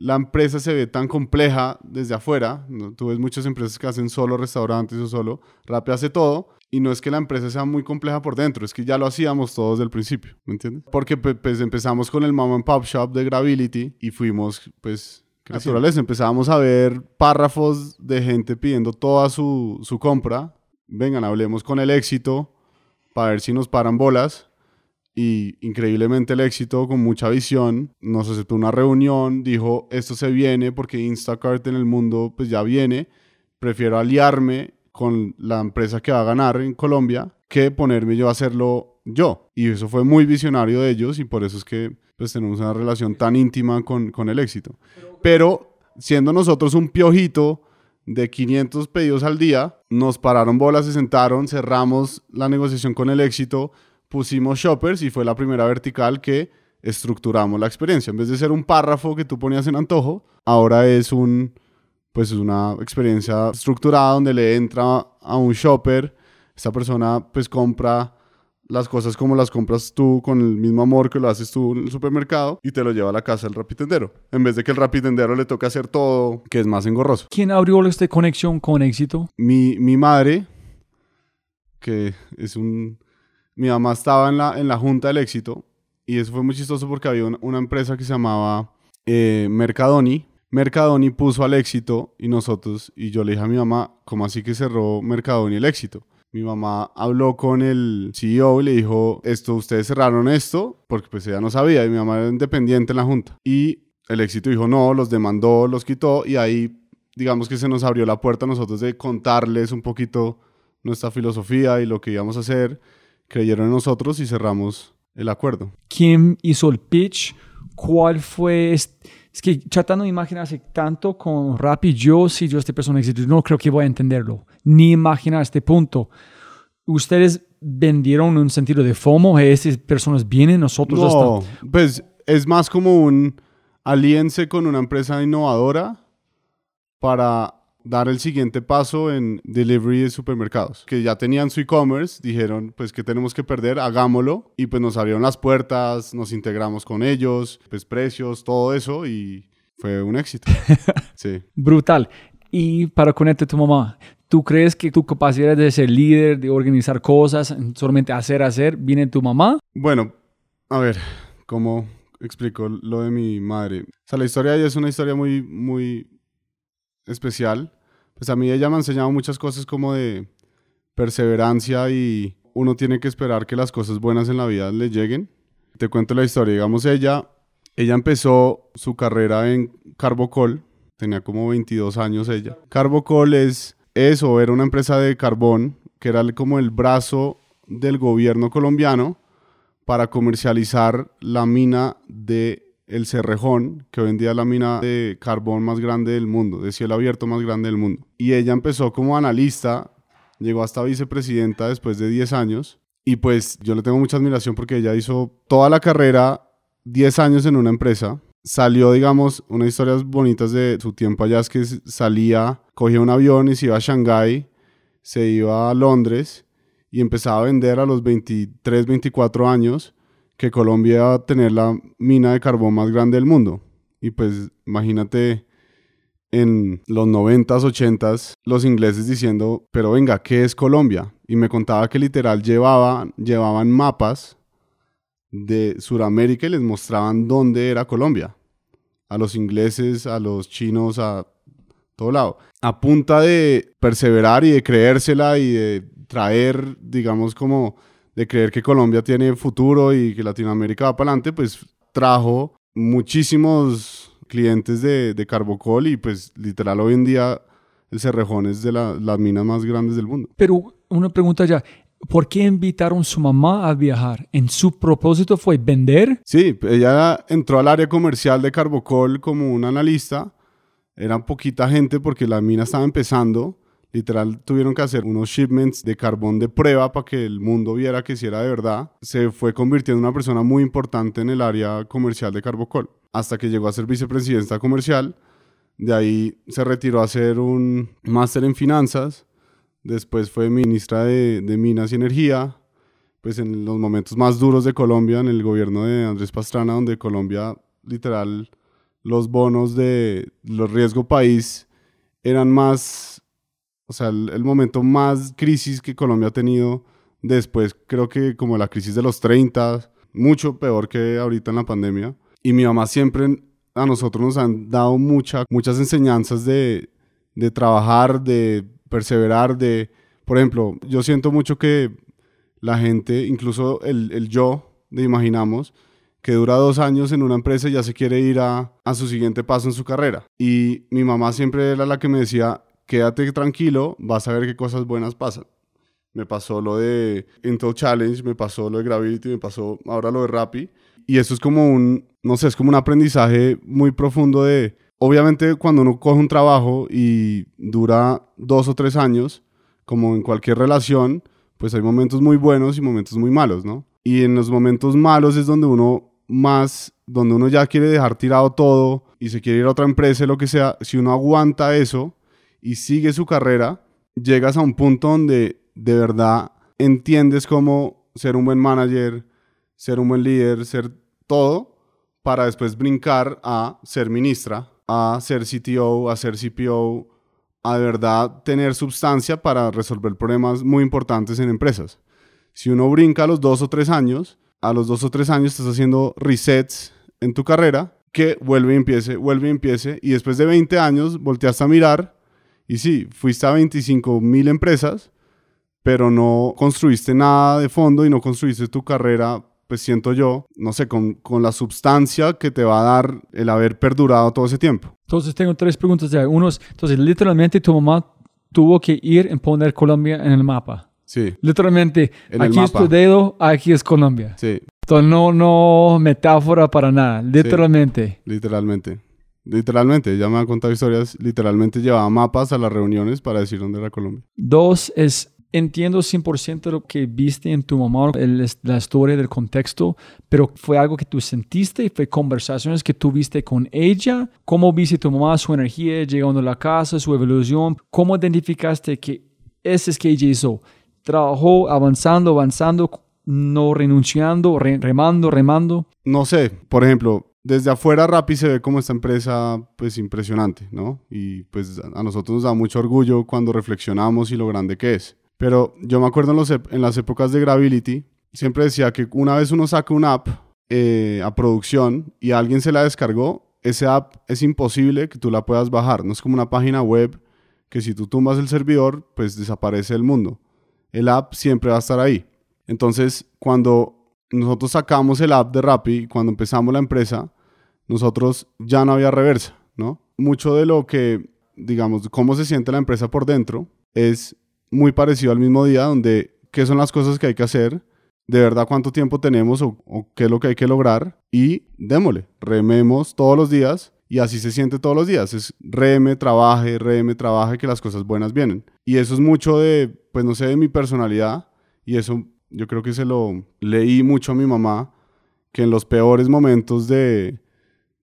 la empresa se ve tan compleja desde afuera. Tú ves muchas empresas que hacen solo restaurantes o solo. Rappi hace todo. Y no es que la empresa sea muy compleja por dentro, es que ya lo hacíamos todos desde el principio, ¿me entiendes? Porque pues empezamos con el mom and pop shop de Gravity y fuimos pues naturales. Empezábamos a ver párrafos de gente pidiendo toda su, su compra. Vengan, hablemos con el éxito para ver si nos paran bolas y increíblemente el éxito con mucha visión nos aceptó una reunión, dijo esto se viene porque Instacart en el mundo pues ya viene, prefiero aliarme con la empresa que va a ganar en Colombia que ponerme yo a hacerlo yo. Y eso fue muy visionario de ellos y por eso es que pues tenemos una relación tan íntima con, con el éxito. Pero siendo nosotros un piojito de 500 pedidos al día, nos pararon bolas, se sentaron, cerramos la negociación con el éxito, pusimos shoppers y fue la primera vertical que estructuramos la experiencia. En vez de ser un párrafo que tú ponías en antojo, ahora es un pues es una experiencia estructurada donde le entra a un shopper, esta persona pues compra las cosas como las compras tú con el mismo amor que lo haces tú en el supermercado y te lo lleva a la casa el rapitendero. En vez de que el rapitendero le toque hacer todo, que es más engorroso.
¿Quién abrió esta conexión con éxito?
Mi, mi madre, que es un mi mamá estaba en la, en la junta del éxito y eso fue muy chistoso porque había una, empresa que se llamaba eh, Mercadoni. Mercadoni puso al éxito y nosotros, y yo le dije a mi mamá, ¿cómo así que cerró Mercadoni el éxito? Mi mamá habló con el CEO y le dijo, esto, ustedes cerraron esto, porque pues ella no sabía, y mi mamá era independiente en la junta. Y el éxito dijo, no, los demandó, los quitó, y ahí digamos que se nos abrió la puerta a nosotros de contarles un poquito nuestra filosofía y lo que íbamos a hacer creyeron en nosotros y cerramos el acuerdo.
¿Quién hizo el pitch? ¿Cuál fue? Es que tratando de imaginarse tanto con Rappi, yo si yo esta persona existe, no creo que voy a entenderlo, ni imaginar este punto. ¿Ustedes vendieron un sentido de FOMO? ¿Esas personas vienen, nosotros
No, pues es más como un aliense con una empresa innovadora para dar el siguiente paso en delivery de supermercados, que ya tenían su e-commerce, dijeron, pues, que tenemos que perder? Hagámoslo. Y pues nos abrieron las puertas, nos integramos con ellos, pues precios, todo eso, y fue un éxito. sí.
Brutal. Y para conectar tu mamá, ¿tú crees que tu capacidad de ser líder, de organizar cosas, solamente hacer, hacer, viene tu mamá?
Bueno, a ver, ¿cómo explico lo de mi madre? O sea, la historia de ella es una historia muy, muy especial. Pues a mí ella me ha enseñado muchas cosas como de perseverancia y uno tiene que esperar que las cosas buenas en la vida le lleguen. Te cuento la historia, digamos ella, ella empezó su carrera en Carbocol, tenía como 22 años ella. Carbocol es eso, era una empresa de carbón que era como el brazo del gobierno colombiano para comercializar la mina de el Cerrejón, que hoy en día es la mina de carbón más grande del mundo, de cielo abierto más grande del mundo. Y ella empezó como analista, llegó hasta vicepresidenta después de 10 años. Y pues yo le tengo mucha admiración porque ella hizo toda la carrera 10 años en una empresa, salió, digamos, unas historias bonitas de su tiempo allá es que salía, cogía un avión y se iba a Shanghái, se iba a Londres y empezaba a vender a los 23, 24 años que Colombia iba a tener la mina de carbón más grande del mundo. Y pues imagínate en los 90s, 80s, los ingleses diciendo, pero venga, ¿qué es Colombia? Y me contaba que literal llevaba, llevaban mapas de Sudamérica y les mostraban dónde era Colombia. A los ingleses, a los chinos, a todo lado. A punta de perseverar y de creérsela y de traer, digamos, como de creer que Colombia tiene futuro y que Latinoamérica va para adelante, pues trajo muchísimos clientes de, de Carbocol y pues literal hoy en día el Cerrejón es de las minas más grandes del mundo.
Pero una pregunta ya, ¿por qué invitaron a su mamá a viajar? ¿En su propósito fue vender?
Sí, ella entró al área comercial de Carbocol como una analista. Era poquita gente porque la mina estaba empezando. Literal, tuvieron que hacer unos shipments de carbón de prueba para que el mundo viera que si era de verdad. Se fue convirtiendo en una persona muy importante en el área comercial de Carbocol. Hasta que llegó a ser vicepresidenta comercial. De ahí se retiró a hacer un máster en finanzas Después fue ministra de, Minas y Energía, pues en los momentos más duros de Colombia, en el gobierno de Andrés Pastrana, donde Colombia, literal, los bonos de los riesgo país eran más, o sea, el, momento más crisis que Colombia ha tenido después, creo que como la crisis de los 30, mucho peor que ahorita en la pandemia. Y mi mamá siempre a nosotros nos han dado mucha, muchas enseñanzas de, de trabajar, de perseverar, de, por ejemplo, yo siento mucho que la gente, incluso el, el yo de Imaginamos, que dura dos años en una empresa y ya se quiere ir a, a, su siguiente paso en su carrera. Y mi mamá siempre era la que me decía, quédate tranquilo, vas a ver qué cosas buenas pasan. Me pasó lo de Intel Challenge, me pasó lo de Gravity, me pasó ahora lo de Rappi. Y eso es como un, no sé, es como un aprendizaje muy profundo de obviamente cuando uno coge un trabajo y dura dos o tres años, como en cualquier relación, pues hay momentos muy buenos y momentos muy malos, ¿no? Y en los momentos malos es donde uno más, donde uno ya quiere dejar tirado todo y se quiere ir a otra empresa, lo que sea, si uno aguanta eso y sigue su carrera, llegas a un punto donde de verdad entiendes cómo ser un buen manager, ser un buen líder, ser todo, para después brincar a ser ministra a ser CTO, a ser CPO, a de verdad tener sustancia para resolver problemas muy importantes en empresas. Si uno brinca a los dos o tres años, a los dos o tres años estás haciendo resets en tu carrera, que vuelve y empiece, vuelve y empiece, y después de 20 años volteaste a mirar, y sí, fuiste a 25 mil empresas, pero no construiste nada de fondo y no construiste tu carrera pues siento yo, no sé, con, con, la sustancia que te va a dar el haber perdurado todo ese tiempo.
Entonces tengo tres preguntas ya. Uno entonces literalmente tu mamá tuvo que ir y poner Colombia en el mapa.
Sí.
Literalmente, aquí es tu dedo, aquí es Colombia.
Sí.
Entonces no, no metáfora para nada, literalmente.
literalmente. Literalmente, ya me han contado historias, literalmente llevaba mapas a las reuniones para decir dónde era Colombia.
Dos es Entiendo 100% lo que viste en tu mamá, la historia del contexto, pero fue algo que tú sentiste y fue conversaciones que tuviste con ella. ¿Cómo viste tu mamá, su energía llegando a la casa, su evolución? ¿Cómo identificaste que ese es que ella hizo? Trabajó avanzando, avanzando, no renunciando, remando, remando.
No sé, por ejemplo, desde afuera Rappi se ve como esta empresa pues impresionante, ¿no? Y pues a nosotros nos da mucho orgullo cuando reflexionamos y lo grande que es. Pero yo me acuerdo en, las épocas de Gravity, siempre decía que una vez uno saca una app eh, a producción y alguien se la descargó, ese app es imposible que tú la puedas bajar. No es como una página web que si tú tumbas el servidor, pues desaparece el mundo. El app siempre va a estar ahí. Entonces, cuando nosotros sacamos el app de Rappi, cuando empezamos la empresa, nosotros ya no había reversa, ¿no? Mucho de lo que, digamos, cómo se siente la empresa por dentro es muy parecido al mismo día, donde qué son las cosas que hay que hacer, de verdad cuánto tiempo tenemos o, qué es lo que hay que lograr y démosle, rememos todos los días y así se siente todos los días. Es reme, trabaje, reme, trabaje, que las cosas buenas vienen. Y eso es mucho de, pues no sé, de mi personalidad y eso yo creo que se lo leí mucho a mi mamá, que en los peores momentos de,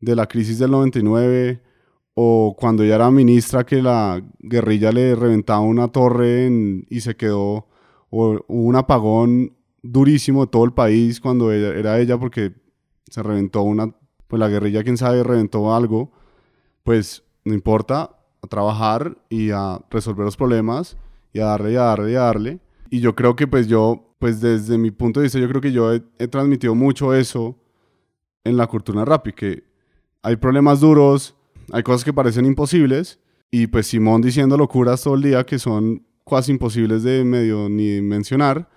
de la crisis del 99 o cuando ella era ministra que la guerrilla le reventaba una torre en- y se quedó, o hubo un apagón durísimo de todo el país cuando ella- era ella porque se reventó una, pues la guerrilla, quién sabe, reventó algo, pues no importa, a trabajar y a resolver los problemas y a darle y a darle y a darle. Y yo creo que pues yo, pues desde mi punto de vista, yo creo que yo he, transmitido mucho eso en la cultura rap que hay problemas duros, hay cosas que parecen imposibles y pues Simón diciendo locuras todo el día que son casi imposibles de medio ni mencionar,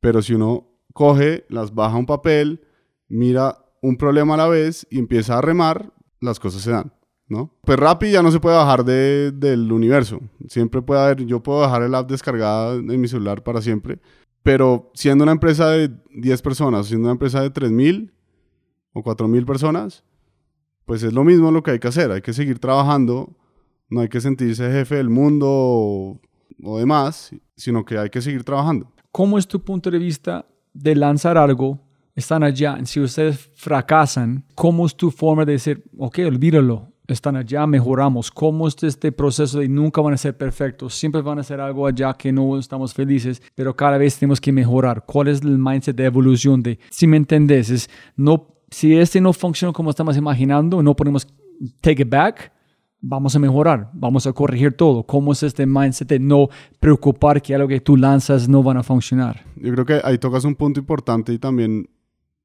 pero si uno coge, las baja un papel, mira un problema a la vez y empieza a remar, las cosas se dan, ¿no? Pues Rappi ya no se puede bajar de- del universo. Siempre puede haber, yo puedo dejar el app descargada en mi celular para siempre, pero siendo una empresa de 10 personas, siendo una empresa de 3000 o 4000 personas, pues es lo mismo lo que hay que hacer. Hay que seguir trabajando, no hay que sentirse jefe del mundo o, o demás, sino que hay que seguir trabajando.
¿Cómo es tu punto de vista de lanzar algo? Están allá. Si ustedes fracasan, ¿cómo es tu forma de decir, ok, olvídalo? Están allá, mejoramos. ¿Cómo es este proceso de nunca van a ser perfectos? Siempre van a hacer algo allá que no estamos felices, pero cada vez tenemos que mejorar. ¿Cuál es el mindset de evolución? De, si me entendés, es no, si este no funciona como estamos imaginando, no podemos take it back, vamos a mejorar, vamos a corregir todo. ¿Cómo es este mindset de no preocupar que algo que tú lanzas no van a funcionar?
Yo creo que ahí tocas un punto importante y también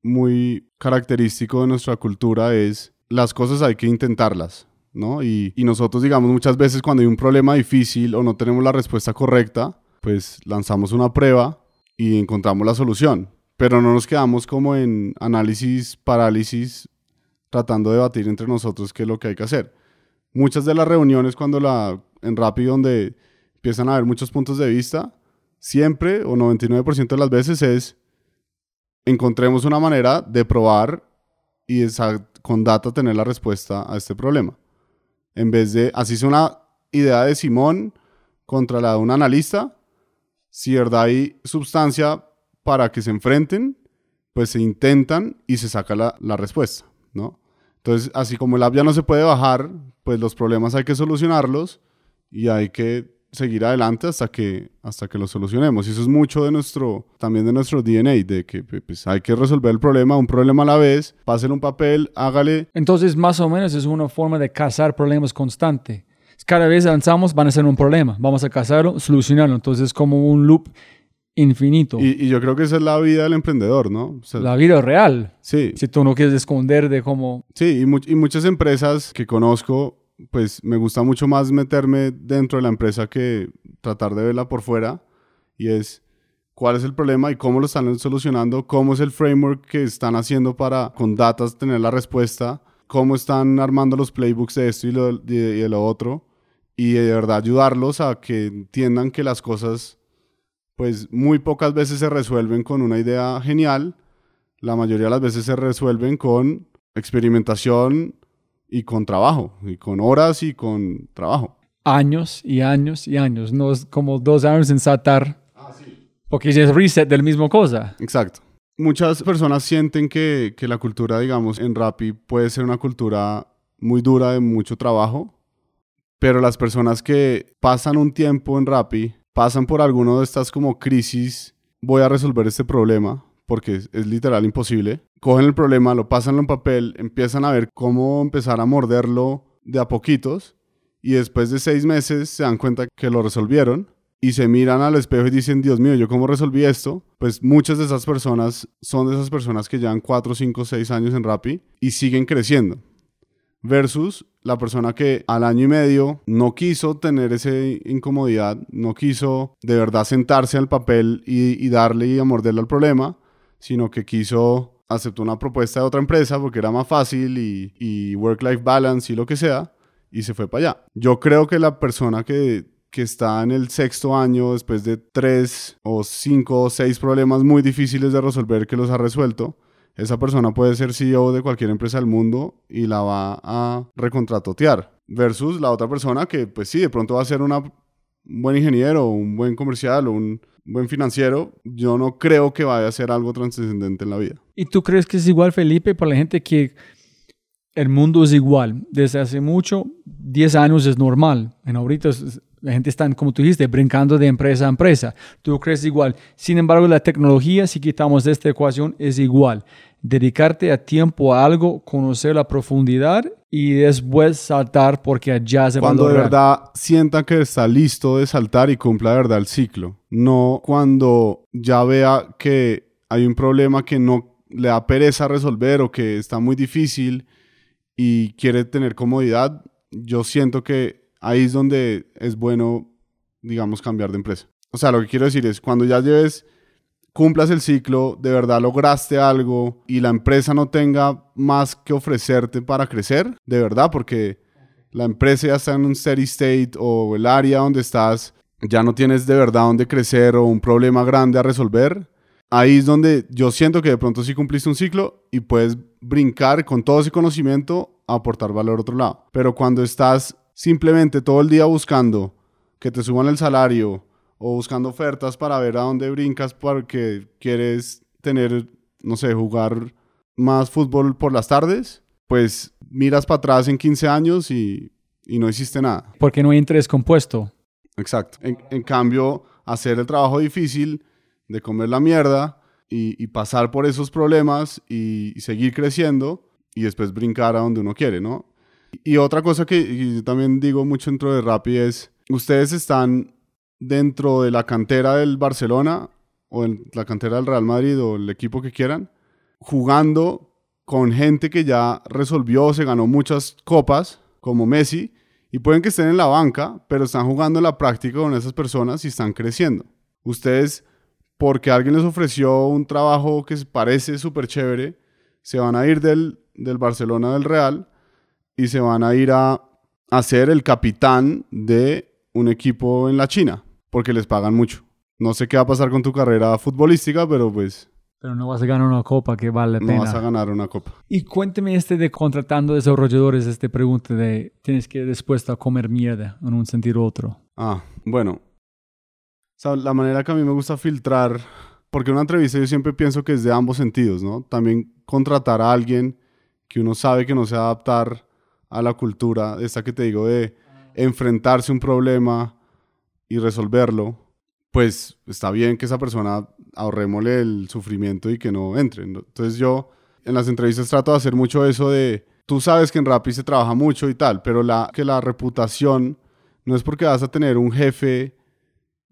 muy característico de nuestra cultura es las cosas hay que intentarlas, ¿no? Y, nosotros, digamos, muchas veces cuando hay un problema difícil o no tenemos la respuesta correcta, pues lanzamos una prueba y encontramos la solución. Pero no nos quedamos como en análisis, parálisis, tratando de debatir entre nosotros qué es lo que hay que hacer. Muchas de las reuniones cuando la, en Rappi donde empiezan a haber muchos puntos de vista, siempre o 99% de las veces es encontremos una manera de probar y esa- con data tener la respuesta a este problema. En vez de, así es una idea de Simón contra la de un analista, si verdad hay sustancia para que se enfrenten, pues se intentan y se saca la, la respuesta, ¿no? Entonces, así como el app ya no se puede bajar, pues los problemas hay que solucionarlos y hay que seguir adelante hasta que, hasta que lo solucionemos. Y eso es mucho de nuestro, también de nuestro DNA, de que pues, hay que resolver el problema, un problema a la vez, pásenle un papel, hágale.
Entonces, más o menos es una forma de cazar problemas constante. Cada vez avanzamos, van a ser un problema. Vamos a cazarlo, solucionarlo. Entonces, es como un loop infinito.
Y, y yo creo que esa es la vida del emprendedor, ¿no? O sea,
la vida real.
sí,
Si tú no quieres esconder de cómo...
sí, y, mu- y muchas empresas que conozco, pues me gusta mucho más meterme dentro de la empresa que tratar de verla por fuera. Y es cuál es el problema y cómo lo están solucionando, cómo es el framework que están haciendo para con datas tener la respuesta, cómo están armando los playbooks de esto y, y de lo otro. Y de verdad ayudarlos a que entiendan que las cosas, pues muy pocas veces se resuelven con una idea genial. La mayoría de las veces se resuelven con experimentación y con trabajo, y con horas y con trabajo.
Años y años y años. No es como dos años en saltar. Porque ya es reset del mismo cosa.
Exacto. Muchas personas sienten que, que la cultura, digamos, en Rappi puede ser una cultura muy dura de mucho trabajo, pero las personas que pasan un tiempo en Rappi, pasan por alguno de estas como crisis, voy a resolver este problema, porque es, es literal imposible, cogen el problema, lo pasan en papel, empiezan a ver cómo empezar a morderlo de a poquitos, y después de seis meses se dan cuenta que lo resolvieron y se miran al espejo y dicen, Dios mío, ¿yo cómo resolví esto? Pues muchas de esas personas son de esas personas que llevan 4, 5, 6 años en Rappi y siguen creciendo. Versus la persona que al año y medio no quiso tener esa incomodidad, no quiso de verdad sentarse al papel y, y darle y a morderle al problema, sino que quiso, aceptó una propuesta de otra empresa porque era más fácil y, y work-life balance y lo que sea, y se fue para allá. Yo creo que la persona que, que está en el sexto año después de tres o cinco o seis problemas muy difíciles de resolver que los ha resuelto, esa persona puede ser CEO de cualquier empresa del mundo y la va a recontratotear. Versus la otra persona que, pues sí, de pronto va a ser una, un buen ingeniero, un buen comercial o un buen financiero. Yo no creo que vaya a ser algo trascendente en la vida.
¿Y tú crees que es igual, Felipe, para la gente que el mundo es igual. Desde hace mucho, 10 años es normal. En ahorita es- la gente está, como tú dijiste, brincando de empresa a empresa. Tú crees igual. Sin embargo, la tecnología, si quitamos de esta ecuación, es igual. Dedicarte a tiempo a algo, conocer la profundidad y después saltar porque allá se
Cuando de verdad sienta que está listo de saltar y cumpla de verdad el ciclo. No cuando ya vea que hay un problema que no le da pereza resolver o que está muy difícil y quiere tener comodidad. Yo siento que ahí es donde es bueno, digamos, cambiar de empresa. O sea, lo que quiero decir es, cuando ya lleves, cumplas el ciclo, de verdad lograste algo y la empresa no tenga más que ofrecerte para crecer, de verdad, porque la empresa ya está en un steady state o el área donde estás ya no tienes de verdad donde crecer o un problema grande a resolver, ahí es donde yo siento que de pronto sí cumpliste un ciclo y puedes brincar con todo ese conocimiento a aportar valor a otro lado. Pero cuando estás simplemente todo el día buscando que te suban el salario o buscando ofertas para ver a dónde brincas porque quieres tener, no sé, jugar más fútbol por las tardes, pues miras para atrás en 15 años y, y no hiciste nada.
Porque no hay interés compuesto.
Exacto. En, en cambio, hacer el trabajo difícil de comer la mierda y, y pasar por esos problemas y, y seguir creciendo y después brincar a donde uno quiere, ¿no? Y otra cosa que yo también digo mucho dentro de Rappi es, ustedes están dentro de la cantera del Barcelona o en la cantera del Real Madrid o el equipo que quieran, jugando con gente que ya resolvió, se ganó muchas copas, como Messi, y pueden que estén en la banca, pero están jugando en la práctica con esas personas y están creciendo. Ustedes, porque alguien les ofreció un trabajo que parece súper chévere, se van a ir del, del Barcelona del Real y se van a ir a, a ser el capitán de un equipo en la China, porque les pagan mucho. No sé qué va a pasar con tu carrera futbolística, pero pues
Pero no vas a ganar una copa que vale la
no
pena.
vas a ganar una copa.
Y cuénteme este de contratando desarrolladores, este pregunta de tienes que ir dispuesto a comer mierda en un sentido u otro.
Ah, bueno. O sea, la manera que a mí me gusta filtrar, porque una entrevista yo siempre pienso que es de ambos sentidos, ¿no? También contratar a alguien que uno sabe que no se va a adaptar a la cultura, esta que te digo de enfrentarse a un problema y resolverlo, pues está bien que esa persona ahorrémosle el sufrimiento y que no entre. Entonces yo en las entrevistas trato de hacer mucho eso de, tú sabes que en Rappi se trabaja mucho y tal, pero la, que la reputación no es porque vas a tener un jefe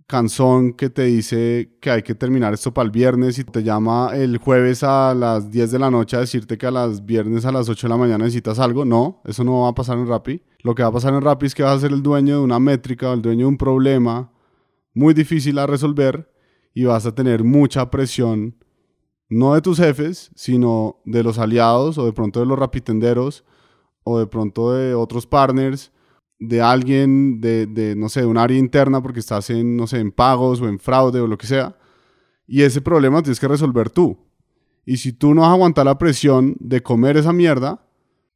cansón que te dice que hay que terminar esto para el viernes y te llama el jueves a las 10 de la noche a decirte que a las viernes a las 8 de la mañana necesitas algo. No, eso no va a pasar en Rappi. Lo que va a pasar en Rappi es que vas a ser el dueño de una métrica, el dueño de un problema muy difícil a resolver y vas a tener mucha presión, no de tus jefes, sino de los aliados o de pronto de los rapitenderos o de pronto de otros partners, de alguien de, de, no sé, de un área interna porque estás en, no sé, en pagos o en fraude o lo que sea. Y ese problema tienes que resolver tú. Y si tú no vas a aguantar la presión de comer esa mierda,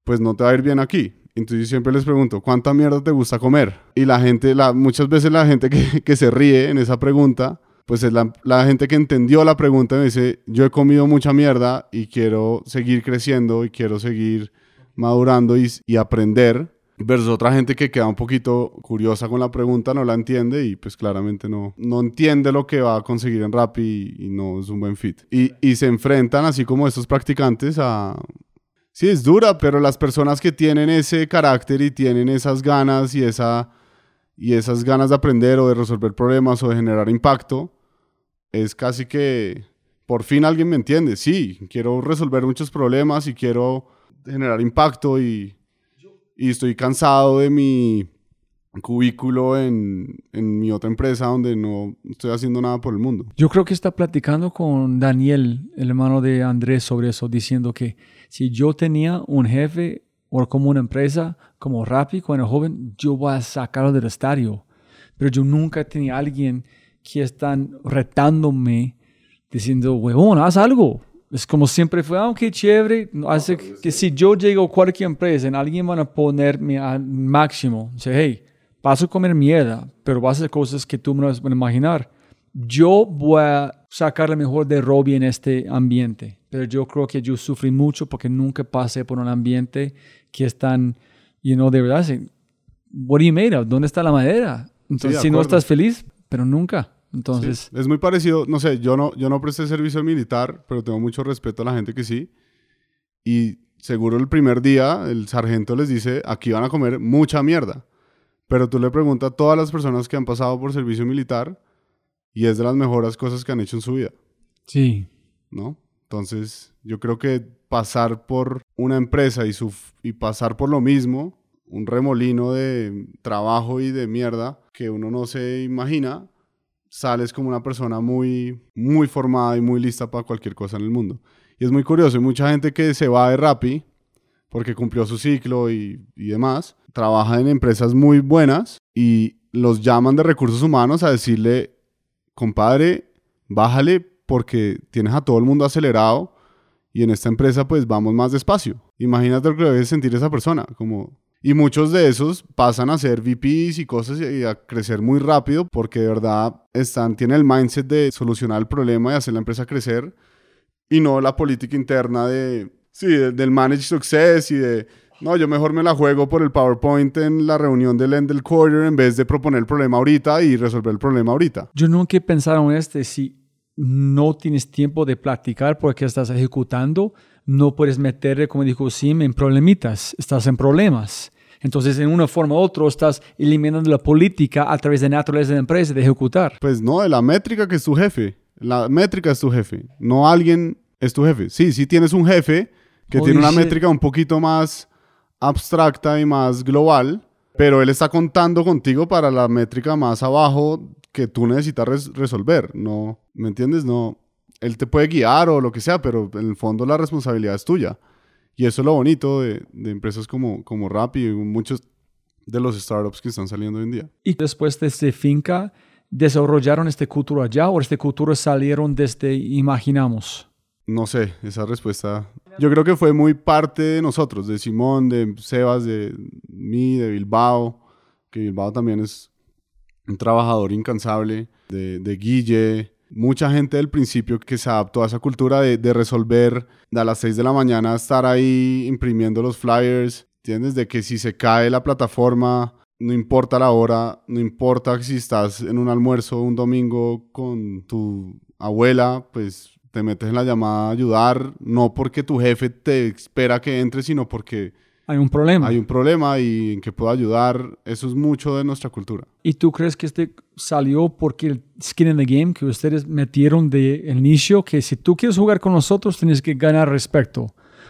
pues no te va a ir bien aquí. Entonces yo siempre les pregunto, ¿cuánta mierda te gusta comer? Y la gente, la, muchas veces la gente que, que se ríe en esa pregunta, pues es la, la, gente que entendió la pregunta y me dice, yo he comido mucha mierda y quiero seguir creciendo y quiero seguir madurando y, y aprender. Versus otra gente que queda un poquito curiosa con la pregunta, no la entiende y pues claramente no, no entiende lo que va a conseguir en Rappi y, no es un buen fit. Y, y se enfrentan, así como estos practicantes, a, Sí, es dura, pero las personas que tienen ese carácter y tienen esas ganas y, esa, y esas ganas de aprender o de resolver problemas o de generar impacto, es casi que por fin alguien me entiende. Sí, quiero resolver muchos problemas y quiero generar impacto y, y estoy cansado de mi cubículo en, en, mi otra empresa donde no estoy haciendo nada por el mundo.
Yo creo que está platicando con Daniel, el hermano de Andrés, sobre eso, diciendo que si yo tenía un jefe o como una empresa como Rappi cuando era joven, yo voy a sacarlo del estadio. Pero yo nunca tenía alguien que están retándome diciendo, huevón, haz algo. Es como siempre fue, aunque oh, chévere, hace que si yo llego a cualquier empresa en alguien van a ponerme al máximo, dice, hey, vas a comer mierda, pero vas a hacer cosas que tú no vas a imaginar. Yo voy a sacar lo mejor de Robbie en este ambiente, pero yo creo que yo sufrí mucho porque nunca pasé por un ambiente que están, you know, de verdad, what are you made of? ¿Dónde está la madera? Entonces,
de
si no estás feliz, pero nunca. Entonces,
Es muy parecido, no sé, yo no, yo no presté servicio militar, pero tengo mucho respeto a la gente que sí. Y seguro el primer día el sargento les dice, aquí van a comer mucha mierda. Pero tú le preguntas a todas las personas que han pasado por servicio militar y es de las mejores cosas que han hecho en su vida,
sí.
¿no? Entonces, yo creo que pasar por una empresa y, y pasar por lo mismo, un remolino de trabajo y de mierda que uno no se imagina, sales como una persona muy, muy formada y muy lista para cualquier cosa en el mundo. Y es muy curioso, hay mucha gente que se va de Rappi porque cumplió su ciclo y, y demás, trabaja en empresas muy buenas y los llaman de recursos humanos a decirle, compadre, bájale porque tienes a todo el mundo acelerado y en esta empresa pues vamos más despacio. Imagínate lo que debe sentir esa persona, como... Y muchos de esos pasan a ser VPs y cosas y a crecer muy rápido porque de verdad están, tienen el mindset de solucionar el problema y hacer la empresa crecer y no la política interna de, sí, de- del managed success y de, no, yo mejor me la juego por el PowerPoint en la reunión del end del quarter en vez de proponer el problema ahorita y resolver el problema ahorita.
Yo nunca he pensado en este, si no tienes tiempo de practicar porque estás ejecutando, no puedes meterle, como dijo Sim, en problemitas, estás en problemas. Entonces, en una forma u otra, estás eliminando la política a través de naturaleza de la empresa de ejecutar.
Pues no, la métrica que es tu jefe. La métrica es tu jefe, no alguien es tu jefe. Sí, sí tienes un jefe que
Holy
tiene una
shit.
métrica un poquito más abstracta y más global, pero él está contando contigo para la métrica más abajo que tú necesitas res- resolver. No, ¿me entiendes? No, él te puede guiar o lo que sea, pero en el fondo la responsabilidad es tuya. Y eso es lo bonito de, de empresas como, como Rappi y muchos de los startups que están saliendo hoy en día.
Y después de este finca, ¿desarrollaron este cultura allá o este cultura salieron desde Imaginamos?
No sé, esa respuesta. Yo creo que fue muy parte de nosotros, de Simón, de Sebas, de mí, de Bilbao, que Bilbao también es un trabajador incansable, de, de Guille, mucha gente del principio que se adaptó a esa cultura de, resolver de a las 6 de la mañana estar ahí imprimiendo los flyers, ¿entiendes? De que si se cae la plataforma, no importa la hora, no importa si estás en un almuerzo un domingo con tu abuela, pues te metes en la llamada a ayudar, no porque tu jefe te espera que entres, sino porque
Hay un problema.
hay un problema y en que puedo ayudar. Eso es mucho de nuestra cultura.
¿Y tú crees que este salió porque el skin in the game que ustedes metieron de inicio, que si tú quieres jugar con nosotros tienes que ganar respeto?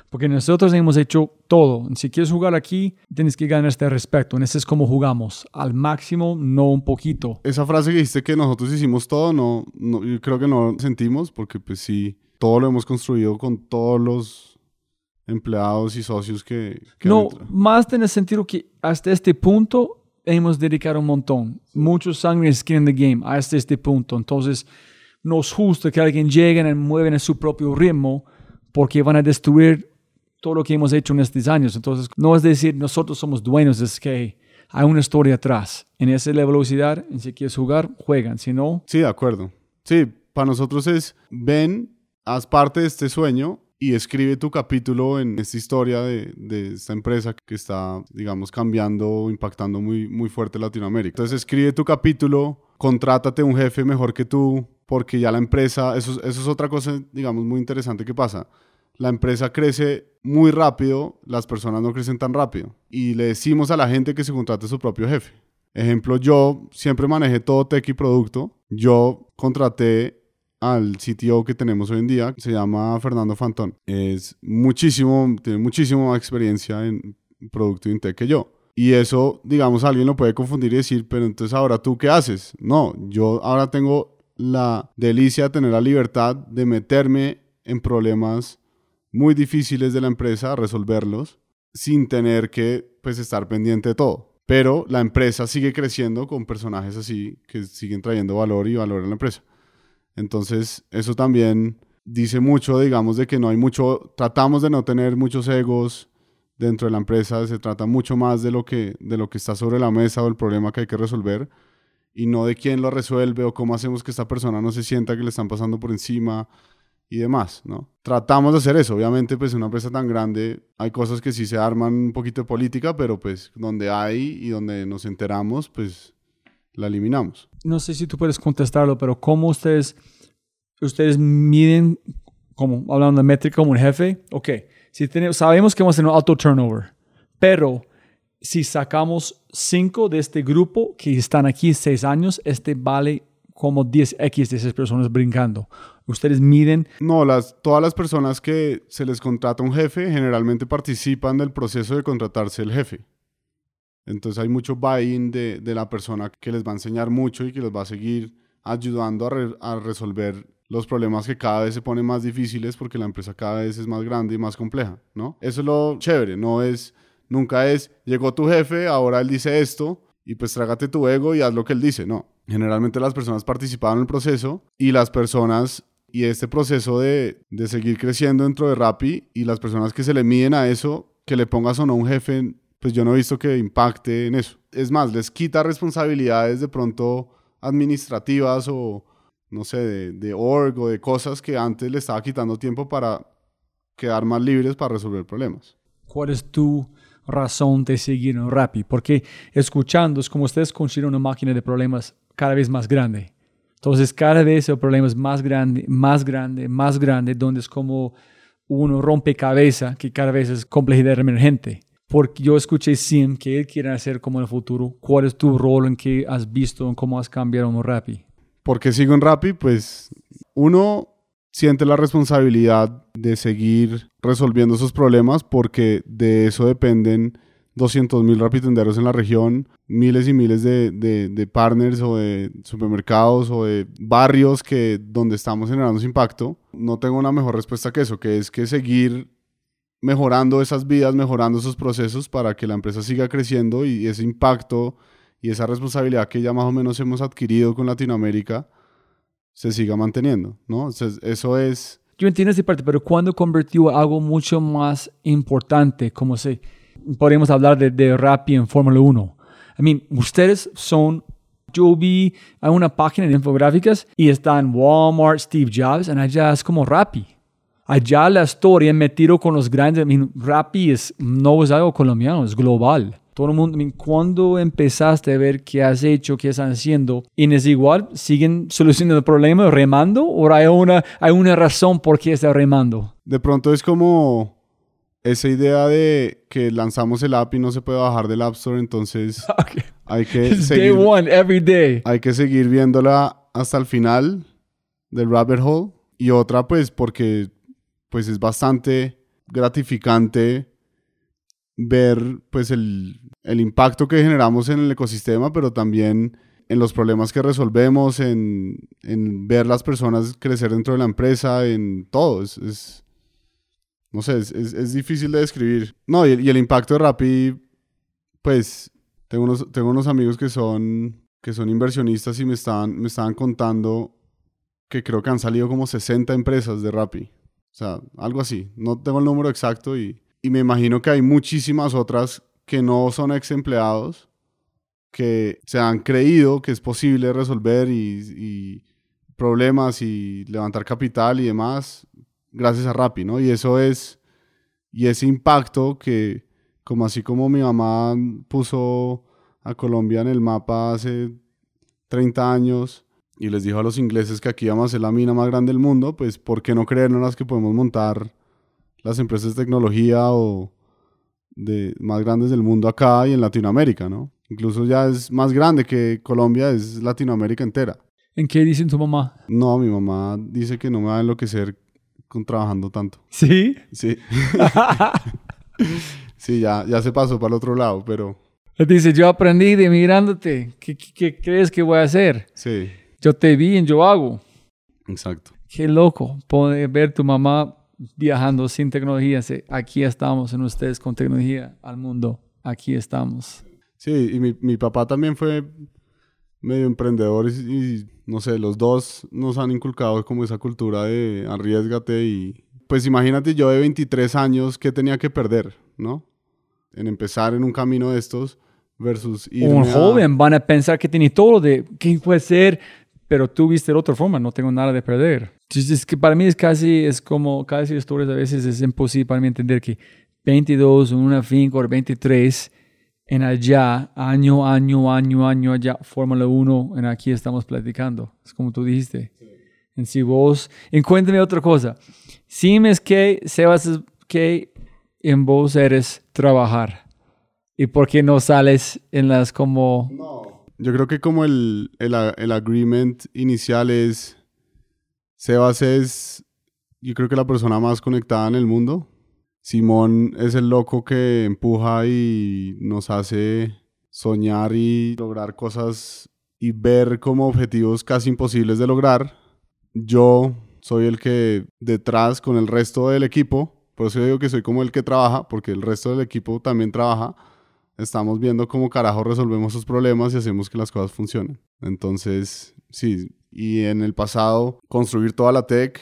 Porque nosotros hemos hecho todo. Si quieres jugar aquí, tienes que ganar este respeto. En ese es como jugamos. Al máximo, no un poquito.
Esa frase que dijiste que nosotros hicimos todo, no, no yo creo que no lo sentimos porque pues sí, todo lo hemos construido con todos los empleados y socios que... que
No,
han entrado.
más en el sentido que hasta este punto hemos dedicado un montón. Mucho sangre skin in the game hasta este punto. Entonces, no es justo que alguien llegue y mueven en su propio ritmo porque van a destruir todo lo que hemos hecho en estos años. Entonces, no es decir nosotros somos dueños, es que hay una historia atrás. En esa es la velocidad, en si quieres jugar, juegan. Si no,
Sí, de acuerdo. Sí, para nosotros es, ven, haz parte de este sueño y escribe tu capítulo en esta historia de, de esta empresa que está, digamos, cambiando, impactando muy, muy fuerte Latinoamérica. Entonces escribe tu capítulo, contrátate un jefe mejor que tú, porque ya la empresa, eso, es- eso es otra cosa, digamos, muy interesante que pasa. La empresa crece muy rápido, las personas no crecen tan rápido. Y le decimos a la gente que se contrate su propio jefe. Ejemplo, yo siempre manejé todo tech y producto. Yo contraté al CTO que tenemos hoy en día, se llama Fernando Fantón. Es muchísimo, tiene muchísima experiencia en producto tech que yo. Y eso, digamos, alguien lo puede confundir y decir, pero entonces ahora tú qué haces? No, yo ahora tengo la delicia de tener la libertad de meterme en problemas muy difíciles de la empresa, resolverlos, sin tener que pues estar pendiente de todo. Pero la empresa sigue creciendo con personajes así que siguen trayendo valor y valor a la empresa. Entonces, eso también dice mucho, digamos, de que no hay mucho, tratamos de no tener muchos egos dentro de la empresa, se trata mucho más de lo que, de lo que está sobre la mesa o el problema que hay que resolver y no de quién lo resuelve o cómo hacemos que esta persona no se sienta que le están pasando por encima y demás, ¿no? Tratamos de hacer eso. Obviamente, pues en una empresa tan grande hay cosas que sí se arman un poquito de política, pero pues donde hay y donde nos enteramos, pues la eliminamos.
No sé si tú puedes contestarlo, pero ¿cómo ustedes, ustedes miden, como hablando de métrica como un jefe? Ok, si tenemos, sabemos que vamos a tener un alto turnover, pero si sacamos cinco de este grupo que están aquí seis años, este vale como 10x de esas personas brincando. Ustedes miden.
No, las, todas las personas que se les contrata un jefe generalmente participan del proceso de contratarse el jefe. Entonces hay mucho buy-in de, la persona que les va a enseñar mucho y que les va a seguir ayudando a resolver los problemas que cada vez se ponen más difíciles porque la empresa cada vez es más grande y más compleja, ¿no? Eso es lo chévere, no es, nunca es, llegó tu jefe, ahora él dice esto y pues trágate tu ego y haz lo que él dice, no. Generalmente las personas participaban en el proceso y las personas y este proceso de, de seguir creciendo dentro de Rappi y las personas que se le miden a eso, que le pongas o no un jefe, pues yo no he visto que impacte en eso. Es más, les quita responsabilidades de pronto administrativas o, no sé, de, de org o de cosas que antes le estaba quitando tiempo para quedar más libres para resolver problemas.
¿Cuál es tu razón de seguir en Rappi? Porque escuchando es como ustedes construyen una máquina de problemas cada vez más grande. Entonces cada vez el problema es más grande, más grande, más grande, donde es como uno rompecabezas que cada vez es complejidad emergente. Porque yo escuché Sim que él quiere hacer como en el futuro. ¿Cuál es tu rol en qué has visto, en cómo has cambiado en Rappi?
¿Por qué sigo en Rappi? Pues uno siente la responsabilidad de seguir resolviendo esos problemas porque de eso dependen 200 mil rapitenderos en la región, miles y miles de, de, de, partners o de supermercados o de barrios que donde estamos generando ese impacto. No tengo una mejor respuesta que eso, que es que seguir mejorando esas vidas, mejorando esos procesos para que la empresa siga creciendo y ese impacto y esa responsabilidad que ya más o menos hemos adquirido con Latinoamérica se siga manteniendo, ¿no? Entonces, eso es...
Yo entiendo esa parte, pero cuando convirtió algo mucho más importante, como se podríamos hablar de, de Rappi en Fórmula 1. I mean, ustedes son, yo vi una página de infográficas y están Walmart, Steve Jobs, y allá es como Rappi. Allá la historia metido con los grandes, Rappi es, no es algo colombiano, es global. Todo el mundo, ¿cuándo empezaste a ver qué has hecho, qué están haciendo? ¿Y es igual? ¿Siguen solucionando el problema remando? ¿O hay una, hay una razón por qué está remando?
De pronto es como esa idea de que lanzamos el app y no se puede bajar del App Store, entonces
Okay.
hay que
It's
seguir,
day one, every day.
hay que seguir viéndola hasta el final del rabbit hole y otra pues porque pues es bastante gratificante ver pues el, el impacto que generamos en el ecosistema, pero también en los problemas que resolvemos, en, en ver las personas crecer dentro de la empresa, en todo. Es, no sé, es, es- difícil de describir. No, y, el- y el impacto de Rappi, pues tengo unos, tengo unos amigos que son, que son inversionistas y me estaban, me estaban contando que creo que han salido como 60 empresas de Rappi. O sea, algo así. No tengo el número exacto y, y me imagino que hay muchísimas otras que no son ex empleados que se han creído que es posible resolver y, problemas y levantar capital y demás gracias a Rappi, ¿no? Y eso es, y ese impacto que, como así como mi mamá puso a Colombia en el mapa hace 30 años y les dijo a los ingleses que aquí vamos a ser la mina más grande del mundo, pues ¿por qué no creernos las que podemos montar las empresas de tecnología o de más grandes del mundo acá y en Latinoamérica, ¿no? Incluso ya es más grande que Colombia, es Latinoamérica entera.
¿En qué dicen tu mamá?
No, mi mamá dice que no me va a enloquecer con trabajando tanto.
¿Sí?
Sí. sí, ya, ya se pasó para el otro lado, pero
Dice, yo aprendí de mirándote. ¿Qué, qué, qué crees que voy a hacer?
sí,
Yo te vi en yo hago.
exacto.
Qué loco poder ver tu mamá viajando sin tecnología. Aquí estamos en ustedes con tecnología al mundo. Aquí estamos.
Sí, y mi, mi papá también fue medio emprendedor y, y, no sé, los dos nos han inculcado como esa cultura de arriesgate y pues imagínate yo de 23 años qué tenía que perder, ¿no? En empezar en un camino de estos versus irme
Un
a-
joven van a pensar que tiene todo de que puede ser pero tú viste de otra forma, no tengo nada de perder. Entonces, es que para mí es casi, es como, casi historias a veces es imposible para mí entender que 22, una finca o 23 en allá, año, año, año, año allá, Fórmula 1, en aquí estamos platicando. Es como tú dijiste. En si vos, y cuéntame otra cosa. Si me es que, Sebas, es que en vos eres trabajar. ¿Y por qué no sales en las como...
Yo creo que como el, el, el agreement inicial es, Sebas es, yo creo que la persona más conectada en el mundo. Simón es el loco que empuja y nos hace soñar y lograr cosas y ver como objetivos casi imposibles de lograr. Yo soy el que detrás con el resto del equipo, por eso digo que soy como el que trabaja, porque el resto del equipo también trabaja. Estamos viendo cómo carajo resolvemos esos problemas y hacemos que las cosas funcionen. Entonces, sí, y en el pasado construir toda la tech,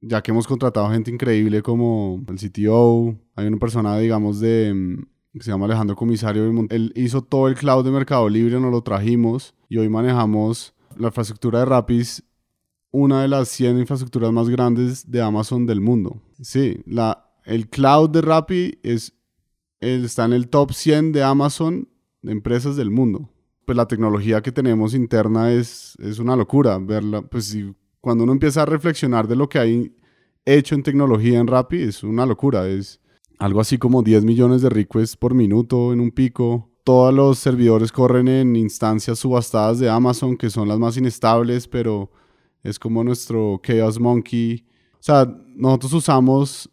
ya que hemos contratado gente increíble como el CTO, hay una persona, digamos, de que se llama Alejandro Comisario, él hizo todo el cloud de Mercado Libre, nos lo trajimos y hoy manejamos la infraestructura de Rapis, una de las 100 infraestructuras más grandes de Amazon del mundo. Sí, la, el cloud de Rappi es, está en el top 100 de Amazon de empresas del mundo. Pues la tecnología que tenemos interna es, es una locura verla. Pues si, cuando uno empieza a reflexionar de lo que hay hecho en tecnología en Rappi, es una locura. Es, algo así como 10 millones de requests por minuto en un pico. Todos los servidores corren en instancias subastadas de Amazon, que son las más inestables, pero es como nuestro Chaos Monkey. O sea, nosotros usamos,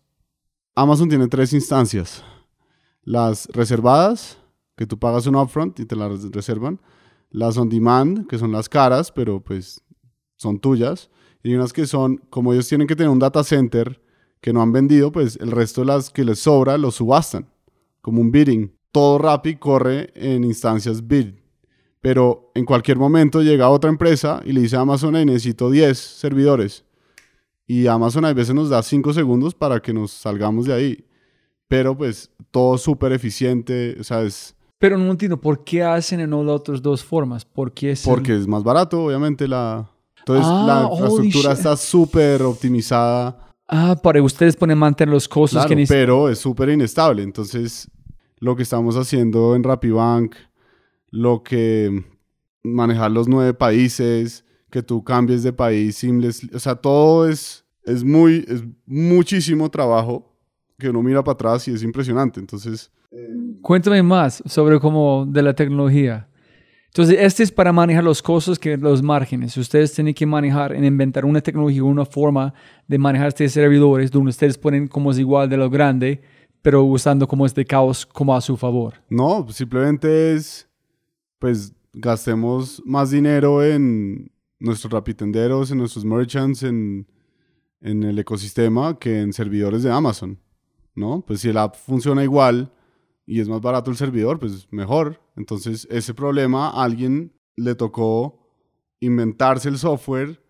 Amazon tiene tres instancias. Las reservadas, que tú pagas un upfront y te las reservan. Las on demand, que son las caras, pero pues son tuyas. Y unas que son, como ellos tienen que tener un data center, que no han vendido, pues el resto de las que les sobra los subastan, como un bidding. Todo Rappi corre en instancias bid, pero en cualquier momento llega otra empresa y le dice a Amazon, necesito 10 servidores. Y Amazon a veces nos da 5 segundos para que nos salgamos de ahí. Pero pues todo súper eficiente, o sea, es...
Pero no entiendo, ¿por qué hacen en otras dos formas? ¿Por qué es
Porque es más barato, obviamente, la... Entonces la infraestructura está súper optimizada
Ah, para ustedes pueden mantener los costos
que necesitan. Pero es súper inestable. Entonces, lo que estamos haciendo en RappiBank, lo que manejar los nueve países, que tú cambies de país seamless, o sea, todo es, es muy, es muchísimo trabajo que uno mira para atrás y es impresionante. Entonces...
Cuéntame más sobre cómo de la tecnología. Entonces, este es para manejar los costos que los márgenes. Ustedes tienen que manejar en inventar una tecnología, una forma de manejar estos servidores donde ustedes ponen como es igual de lo grande, pero usando como este caos como a su favor.
No, simplemente es, pues, gastemos más dinero en nuestros rapitenderos, en nuestros merchants, en, en el ecosistema que en servidores de Amazon, ¿no? Pues si el app funciona igual y es más barato el servidor, pues mejor. Entonces, ese problema a alguien le tocó inventarse el software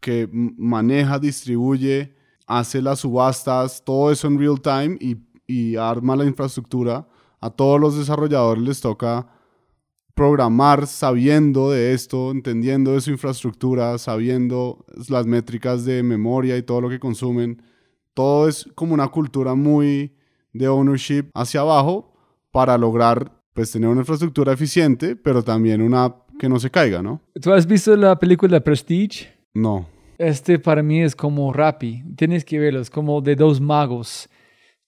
que maneja, distribuye, hace las subastas, todo eso en real time y, y arma la infraestructura. A todos los desarrolladores les toca programar sabiendo de esto, entendiendo de su infraestructura, sabiendo las métricas de memoria y todo lo que consumen. Todo es como una cultura muy de ownership hacia abajo, para lograr pues tener una infraestructura eficiente, pero también una app que no se caiga, ¿no?
¿Tú has visto la película Prestige?
No.
Este para mí es como Rappi. Tienes que verlo, es como de dos magos.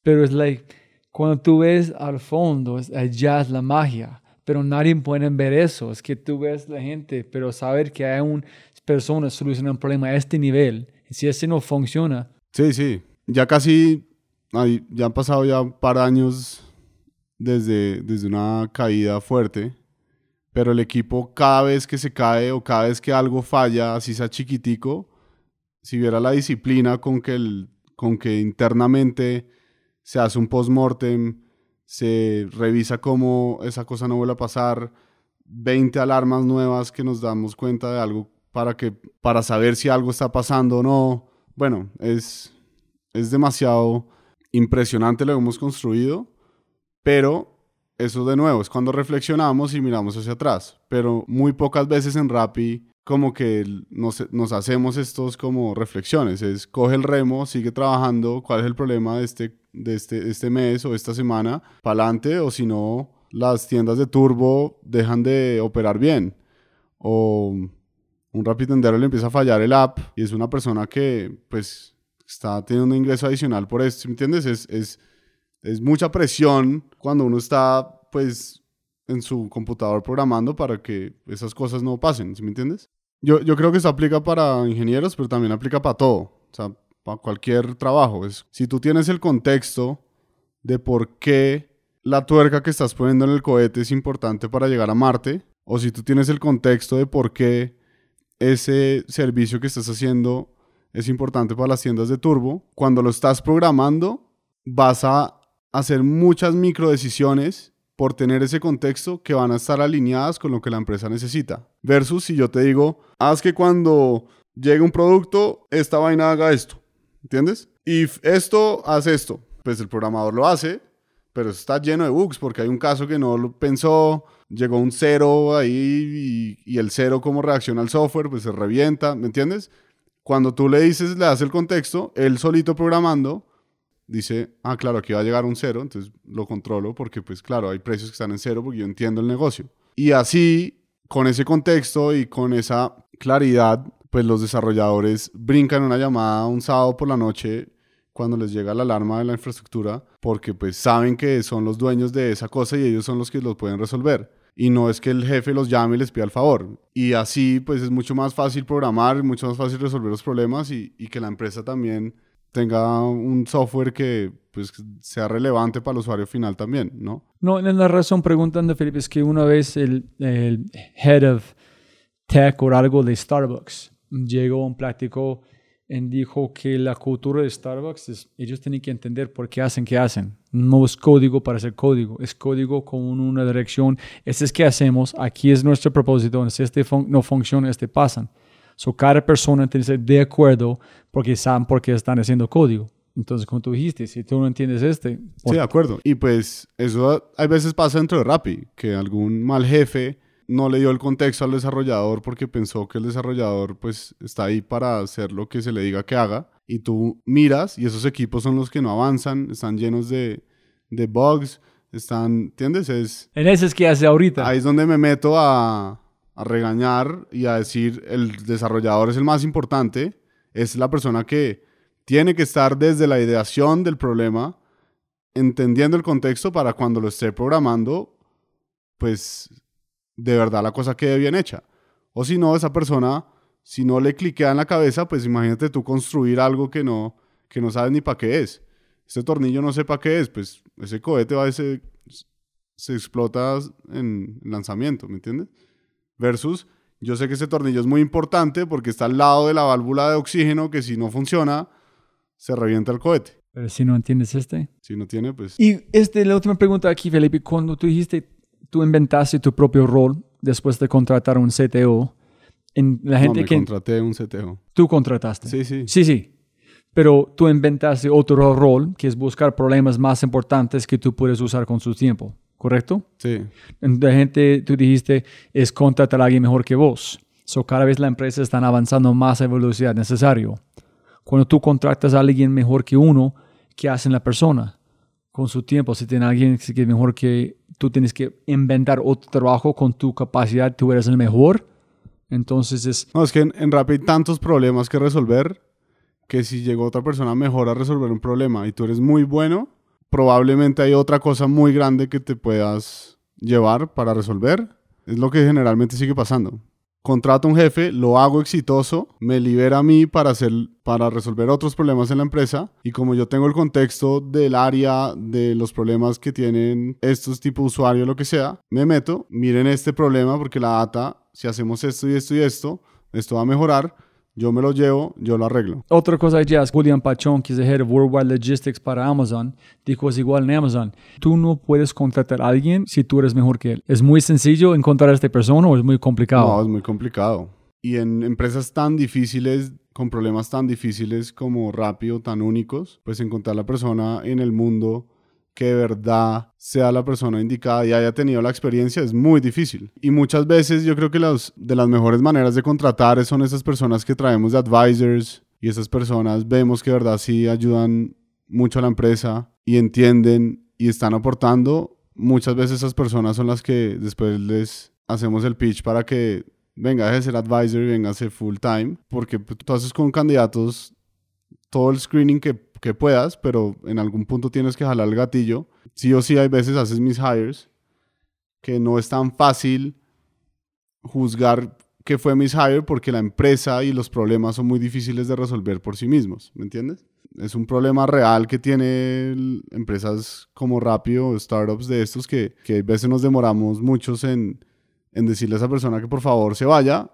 Pero es like, cuando tú ves al fondo, allá es la magia. Pero nadie puede ver eso. Es que tú ves la gente, pero saber que hay una persona solucionando un problema a este nivel, si ese no funciona.
Sí, sí. Ya casi, ya han pasado ya un par de años desde, desde una caída fuerte, pero el equipo cada vez que se cae o cada vez que algo falla, así sea chiquitico, si viera la disciplina con que, el, con que internamente se hace un post-mortem, se revisa cómo esa cosa no vuelve a pasar, 20 alarmas nuevas que nos damos cuenta de algo para, que, para saber si algo está pasando o no. Bueno, es, es demasiado impresionante lo que hemos construido pero eso de nuevo es cuando reflexionamos y miramos hacia atrás. Pero muy pocas veces en Rappi como que nos, hacemos estos como reflexiones. Es coge el remo, sigue trabajando, cuál es el problema de este, de este, este mes o esta semana, para adelante, o si no, las tiendas de turbo dejan de operar bien. O un rapitendero le empieza a fallar el app y es una persona que pues está teniendo un ingreso adicional por esto, ¿me entiendes? Es, es, es mucha presión cuando uno está pues en su computador programando para que esas cosas no pasen, ¿sí me entiendes? Yo, yo creo que eso aplica para ingenieros, pero también aplica para todo, o sea, para cualquier trabajo. Es, si tú tienes el contexto de por qué la tuerca que estás poniendo en el cohete es importante para llegar a Marte, o si tú tienes el contexto de por qué ese servicio que estás haciendo es importante para las tiendas de turbo, cuando lo estás programando, vas a hacer muchas micro decisiones por tener ese contexto que van a estar alineadas con lo que la empresa necesita. Versus si yo te digo, haz que cuando llegue un producto, esta vaina haga esto. ¿Entiendes? Y esto hace esto. Pues el programador lo hace, pero está lleno de bugs porque hay un caso que no lo pensó, llegó un cero ahí y, el cero como reacciona al software, pues se revienta, ¿me entiendes? Cuando tú le dices, le das el contexto, él solito programando, dice, ah, claro, aquí va a llegar un cero, entonces lo controlo porque, pues claro, hay precios que están en cero porque yo entiendo el negocio. Y así, con ese contexto y con esa claridad, pues los desarrolladores brincan una llamada un sábado por la noche cuando les llega la alarma de la infraestructura, porque pues saben que son los dueños de esa cosa y ellos son los que los pueden resolver. Y no es que el jefe los llame y les pida el favor. Y así pues es mucho más fácil programar, mucho más fácil resolver los problemas y, y que la empresa también tenga un software que pues sea relevante para el usuario final también, ¿no?
No, en la razón preguntando, Felipe, es que una vez el, el head of tech o algo de Starbucks llegó un plático y dijo que la cultura de Starbucks es, ellos tienen que entender por qué hacen que hacen. No es código para hacer código, es código con una dirección. Este es qué hacemos, aquí es nuestro propósito, si este no funciona, este pasan. So, cada persona tiene que ser de acuerdo porque saben por qué están haciendo código. Entonces, como tú dijiste, si tú no entiendes este...
Sí, de acuerdo. Y pues eso a veces pasa dentro de Rappi, que algún mal jefe no le dio el contexto al desarrollador porque pensó que el desarrollador pues está ahí para hacer lo que se le diga que haga y tú miras y esos equipos son los que no avanzan, están llenos de, de bugs, están, ¿entiendes? Es,
en ese es que hace ahorita.
Ahí es donde me meto a, a regañar y a decir el desarrollador es el más importante, es la persona que tiene que estar desde la ideación del problema, entendiendo el contexto para cuando lo esté programando, pues de verdad la cosa quede bien hecha. O si no, esa persona, si no le cliquea en la cabeza, pues imagínate tú construir algo que no, que no sabes ni para qué es. Este tornillo no sé para qué es, pues ese cohete va a se, se explota en lanzamiento, ¿me entiendes? Versus, yo sé que ese tornillo es muy importante porque está al lado de la válvula de oxígeno que si no funciona, se revienta el cohete.
Pero si no entiendes este.
Si no tiene, pues...
Y este, la última pregunta aquí, Felipe, cuando tú dijiste tú inventaste tu propio rol después de contratar un CTO. En la gente
no, me
que
contraté un CTO.
Tú contrataste.
Sí, sí.
Sí, sí. Pero tú inventaste otro rol que es buscar problemas más importantes que tú puedes usar con su tiempo, ¿correcto?
Sí.
La gente, tú dijiste, es contratar a alguien mejor que vos. So, cada vez la empresa está avanzando más a velocidad necesario. Cuando tú contratas a alguien mejor que uno, ¿qué hace la persona? Con su tiempo, si tiene alguien que es mejor que tú tienes que inventar otro trabajo con tu capacidad, tú eres el mejor. Entonces es...
No, es que en, en hay tantos problemas que resolver que si llegó otra persona mejor a resolver un problema y tú eres muy bueno, probablemente hay otra cosa muy grande que te puedas llevar para resolver. Es lo que generalmente sigue pasando contrato un jefe, lo hago exitoso, me libera a mí para, hacer, para resolver otros problemas en la empresa. Y como yo tengo el contexto del área de los problemas que tienen estos tipos de usuarios, lo que sea, me meto, miren este problema porque la data, si hacemos esto y esto y esto, esto va a mejorar yo me lo llevo, yo lo arreglo.
Otra cosa ya, Julian Pachón, que es el Head of Worldwide Logistics para Amazon, dijo es igual en Amazon. Tú no puedes contratar a alguien si tú eres mejor que él. ¿Es muy sencillo encontrar a esta persona o es muy complicado?
No, es muy complicado. Y en empresas tan difíciles, con problemas tan difíciles como rápido, tan únicos, pues encontrar la persona en el mundo que de verdad sea la persona indicada y haya tenido la experiencia es muy difícil. Y muchas veces yo creo que de las mejores maneras de contratar son esas personas que traemos de advisors y esas personas vemos que de verdad sí ayudan mucho a la empresa y entienden y están aportando. Muchas veces esas personas son las que después les hacemos el pitch para que venga, de ser advisor y venga a ser full time, porque tú haces con candidatos todo el screening que, puedas, pero en algún punto tienes que jalar el gatillo. Sí o sí hay veces haces mis hires, que no es tan fácil juzgar que fue mis hire porque la empresa y los problemas son muy difíciles de resolver por sí mismos, ¿me entiendes? Es un problema real que tiene empresas como Rápido, startups de estos, que, que a veces nos demoramos muchos en, en decirle a esa persona que por favor se vaya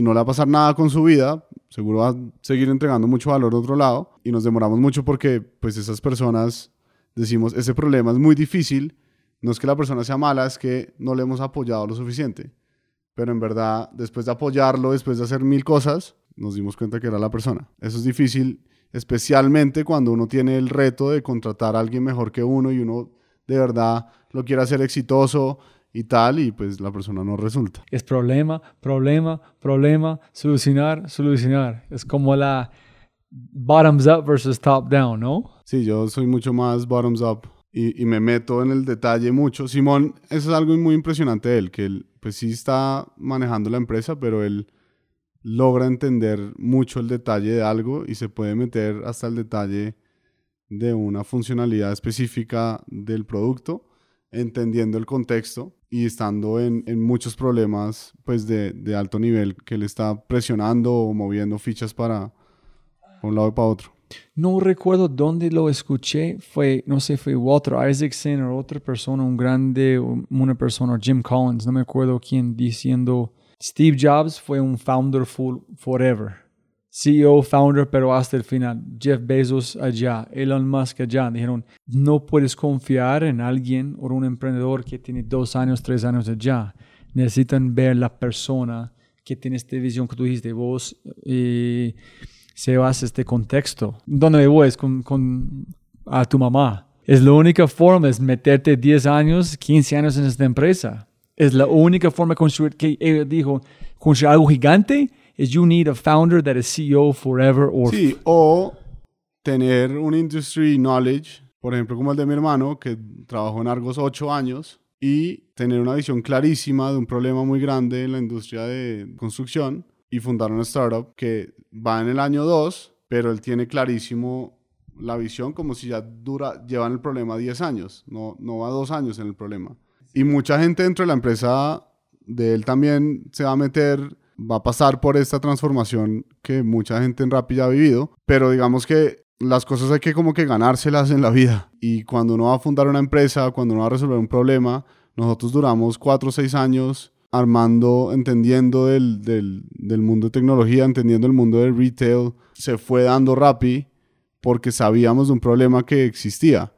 y no le va a pasar nada con su vida, seguro va a seguir entregando mucho valor de otro lado y nos demoramos mucho porque pues esas personas decimos, ese problema es muy difícil, no es que la persona sea mala, es que no le hemos apoyado lo suficiente. Pero en verdad, después de apoyarlo, después de hacer mil cosas, nos dimos cuenta que era la persona. Eso es difícil, especialmente cuando uno tiene el reto de contratar a alguien mejor que uno y uno de verdad lo quiere hacer exitoso, y tal, y pues la persona no resulta.
Es problema, problema, problema, solucionar, solucionar. Es como la bottoms up versus top down, ¿no?
Sí, yo soy mucho más bottoms up y, y me meto en el detalle mucho. Simón, eso es algo muy impresionante de él, que él pues sí está manejando la empresa, pero él logra entender mucho el detalle de algo y se puede meter hasta el detalle de una funcionalidad específica del producto, entendiendo el contexto y estando en, en muchos problemas pues de, de, alto nivel que le está presionando o moviendo fichas para un lado y para otro.
No recuerdo dónde lo escuché, fue, no sé, fue Walter Isaacson o otra persona, un grande, una persona, Jim Collins, no me acuerdo quién, diciendo, Steve Jobs fue un founder full forever. CEO, founder, pero hasta el final. Jeff Bezos allá, Elon Musk allá. Dijeron, no puedes confiar en alguien o un emprendedor que tiene dos años, tres años allá. Necesitan ver la persona que tiene esta visión que tú dijiste, vos eh, se basa este contexto. ¿Dónde voy? con, con a tu mamá. Es la única forma, es meterte 10 años, 15 años en esta empresa. Es la única forma de construir, que ella dijo, construir algo gigante is you need a founder that is CEO forever or
Sí, o tener un industry knowledge, por ejemplo, como el de mi hermano, que trabajó en Argos ocho años, y tener una visión clarísima de un problema muy grande en la industria de construcción y fundar una startup que va en el año 2, pero él tiene clarísimo la visión como si ya dura, llevan el problema 10 años, no, no va dos años en el problema. Y mucha gente dentro de la empresa de él también se va a meter va a pasar por esta transformación que mucha gente en Rappi ya ha vivido, pero digamos que las cosas hay que como que ganárselas en la vida. Y cuando uno va a fundar una empresa, cuando uno va a resolver un problema, nosotros duramos cuatro o seis años armando, entendiendo del, del, mundo de tecnología, entendiendo el mundo del retail. Se fue dando Rappi porque sabíamos de un problema que existía.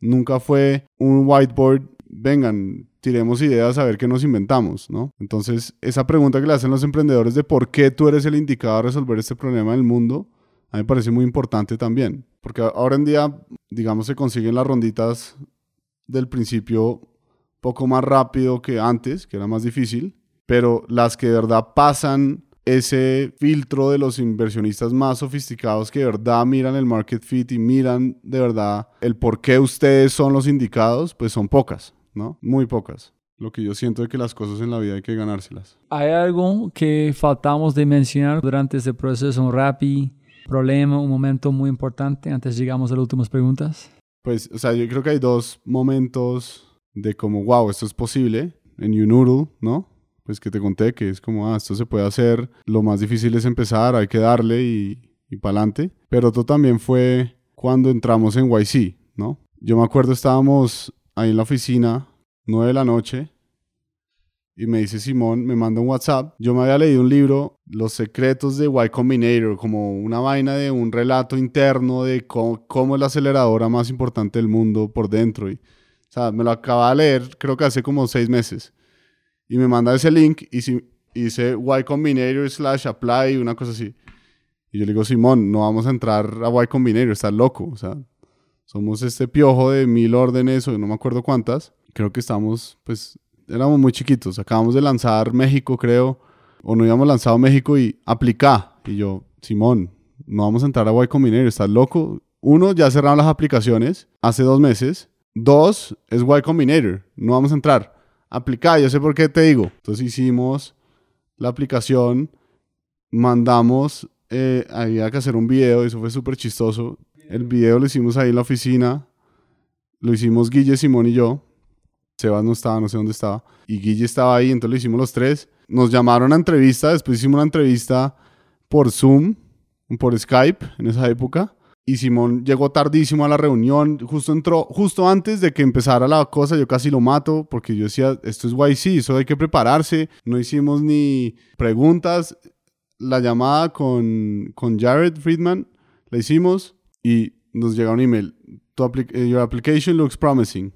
Nunca fue un whiteboard, vengan, tiremos ideas a ver qué nos inventamos, ¿no? Entonces, esa pregunta que le hacen los emprendedores de por qué tú eres el indicado a resolver este problema del mundo, a mí me parece muy importante también, porque ahora en día, digamos, se consiguen las ronditas del principio poco más rápido que antes, que era más difícil, pero las que de verdad pasan ese filtro de los inversionistas más sofisticados que de verdad miran el market fit y miran de verdad el por qué ustedes son los indicados, pues son pocas. ¿No? Muy pocas. Lo que yo siento es que las cosas en la vida hay que ganárselas.
¿Hay algo que faltamos de mencionar durante este proceso? Un rapi, problema, un momento muy importante antes llegamos a las últimas preguntas.
Pues, o sea, yo creo que hay dos momentos de como, wow, esto es posible en Unuru, ¿no? Pues que te conté que es como, ah, esto se puede hacer, lo más difícil es empezar, hay que darle y, y para adelante. Pero otro también fue cuando entramos en YC, ¿no? Yo me acuerdo, estábamos ahí en la oficina, 9 de la noche, y me dice Simón, me manda un WhatsApp. Yo me había leído un libro, Los secretos de Y Combinator, como una vaina de un relato interno de cómo, es la aceleradora más importante del mundo por dentro. Y, o sea, me lo acaba de leer, creo que hace como seis meses. Y me manda ese link y, si, dice Y Combinator slash apply, una cosa así. Y yo le digo, Simón, no vamos a entrar a Y Combinator, estás loco. O sea, somos este piojo de mil órdenes o no me acuerdo cuántas. Creo que estamos, pues, éramos muy chiquitos. Acabamos de lanzar México, creo, o no habíamos lanzado México y aplica. Y yo, Simón, no vamos a entrar a Y Combinator, ¿estás loco? Uno, ya cerraron las aplicaciones hace dos meses. Dos, es Y Combinator, no vamos a entrar. Aplica, yo sé por qué te digo. Entonces hicimos la aplicación, mandamos, eh, había que hacer un video, eso fue súper chistoso. El video lo hicimos ahí en la oficina, lo hicimos Guille, Simón y yo. Sebas no estaba, no sé dónde estaba. Y Guille estaba ahí, entonces lo hicimos los tres. Nos llamaron a entrevista, después hicimos una entrevista por Zoom, por Skype en esa época. Y Simón llegó tardísimo a la reunión, justo entró, justo antes de que empezara la cosa, yo casi lo mato, porque yo decía, esto es YC, eso hay que prepararse. No hicimos ni preguntas. La llamada con, con Jared Friedman la hicimos y nos llega un email. Tu eh, your application looks promising.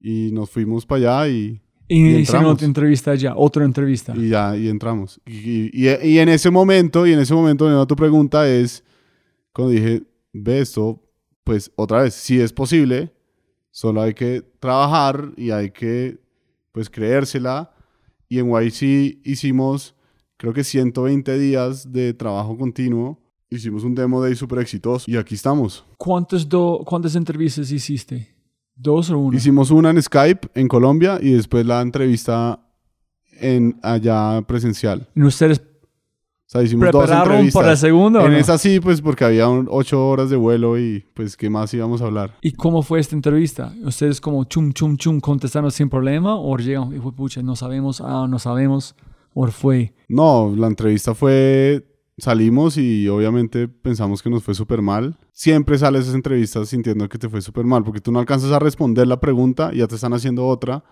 Y nos fuimos para allá y
y, hicieron otra entrevista ya, otra entrevista.
Y ya, y entramos. Y, y, y, en ese momento, y en ese momento, tu pregunta es, cuando dije, ve esto, pues otra vez, si es posible, solo hay que trabajar y hay que, pues, creérsela. Y en YC hicimos, creo que 120 días de trabajo continuo. Hicimos un demo day súper exitoso y aquí estamos.
¿Cuántas, do, ¿Cuántas entrevistas hiciste? ¿Dos o una?
Hicimos una en Skype en Colombia y después la entrevista en allá presencial.
¿Y ustedes
o sea, hicimos
prepararon
dos
para la segunda?
En esa sí, pues porque había ocho horas de vuelo y pues qué más íbamos a hablar.
¿Y cómo fue esta entrevista? ¿Ustedes como chum, chum, chum contestaron sin problema o llegan y fue, pucha, no sabemos, ah, no sabemos, o fue?
No, la entrevista fue salimos y obviamente pensamos que nos fue súper mal. Siempre sales esas entrevistas sintiendo que te fue súper mal, porque tú no alcanzas a responder la pregunta y ya te están haciendo otra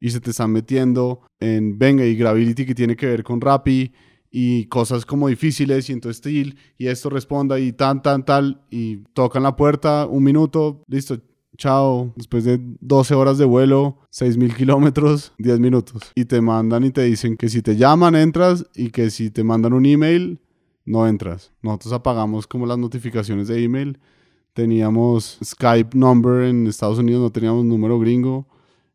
y se te están metiendo en venga y Gravity que tiene que ver con Rappi y cosas como difíciles y en tu estilo y esto responda y tan, tan, tal y tocan la puerta, un minuto, listo, chao, después de 12 horas de vuelo, 6.000 kilómetros, 10 minutos. Y te mandan y te dicen que si te llaman entras y que si te mandan un email no entras. Nosotros apagamos como las notificaciones de email. Teníamos Skype number en Estados Unidos, no teníamos número gringo.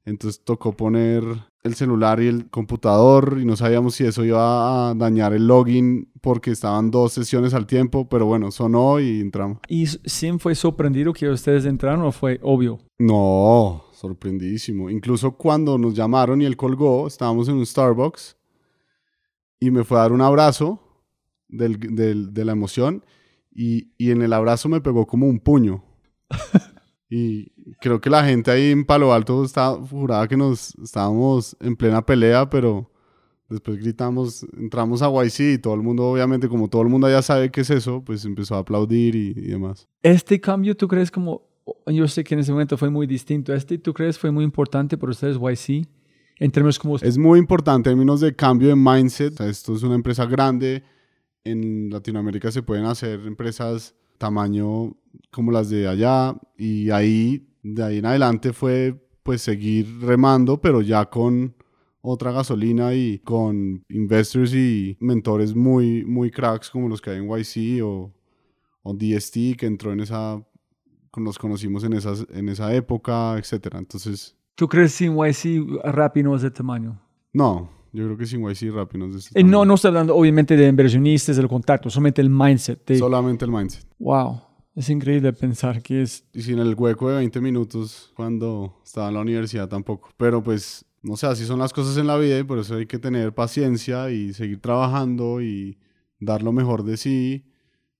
Entonces tocó poner el celular y el computador y no sabíamos si eso iba a dañar el login porque estaban dos sesiones al tiempo, pero bueno, sonó y entramos.
¿Y Sim fue sorprendido que ustedes entraron o fue obvio?
No, sorprendidísimo. Incluso cuando nos llamaron y él colgó, estábamos en un Starbucks y me fue a dar un abrazo del, de la emoción y, y, en el abrazo me pegó como un puño. y creo que la gente ahí en Palo Alto estaba juraba que nos estábamos en plena pelea, pero después gritamos, entramos a YC y todo el mundo, obviamente, como todo el mundo ya sabe qué es eso, pues empezó a aplaudir y, y demás.
Este cambio, ¿tú crees como, yo sé que en ese momento fue muy distinto, este, ¿tú crees fue muy importante para ustedes YC? En términos como...
Es muy importante en términos de cambio de mindset. esto es una empresa grande, en Latinoamérica se pueden hacer empresas tamaño como las de allá y ahí de ahí en adelante fue pues seguir remando pero ya con otra gasolina y con investors y mentores muy muy cracks como los que hay en YC o, o DST que entró en esa nos conocimos en esas en esa época etcétera entonces
¿Tú crees que YC Rappi no es de tamaño?
No, yo creo que sin YC rápido
eh, no, no estoy hablando obviamente de inversionistas, del contacto, solamente el mindset.
Solamente el mindset.
Wow. Es increíble pensar que es...
Y sin el hueco de 20 minutos cuando estaba en la universidad tampoco. Pero pues, no sé, así son las cosas en la vida y por eso hay que tener paciencia y seguir trabajando y dar lo mejor de sí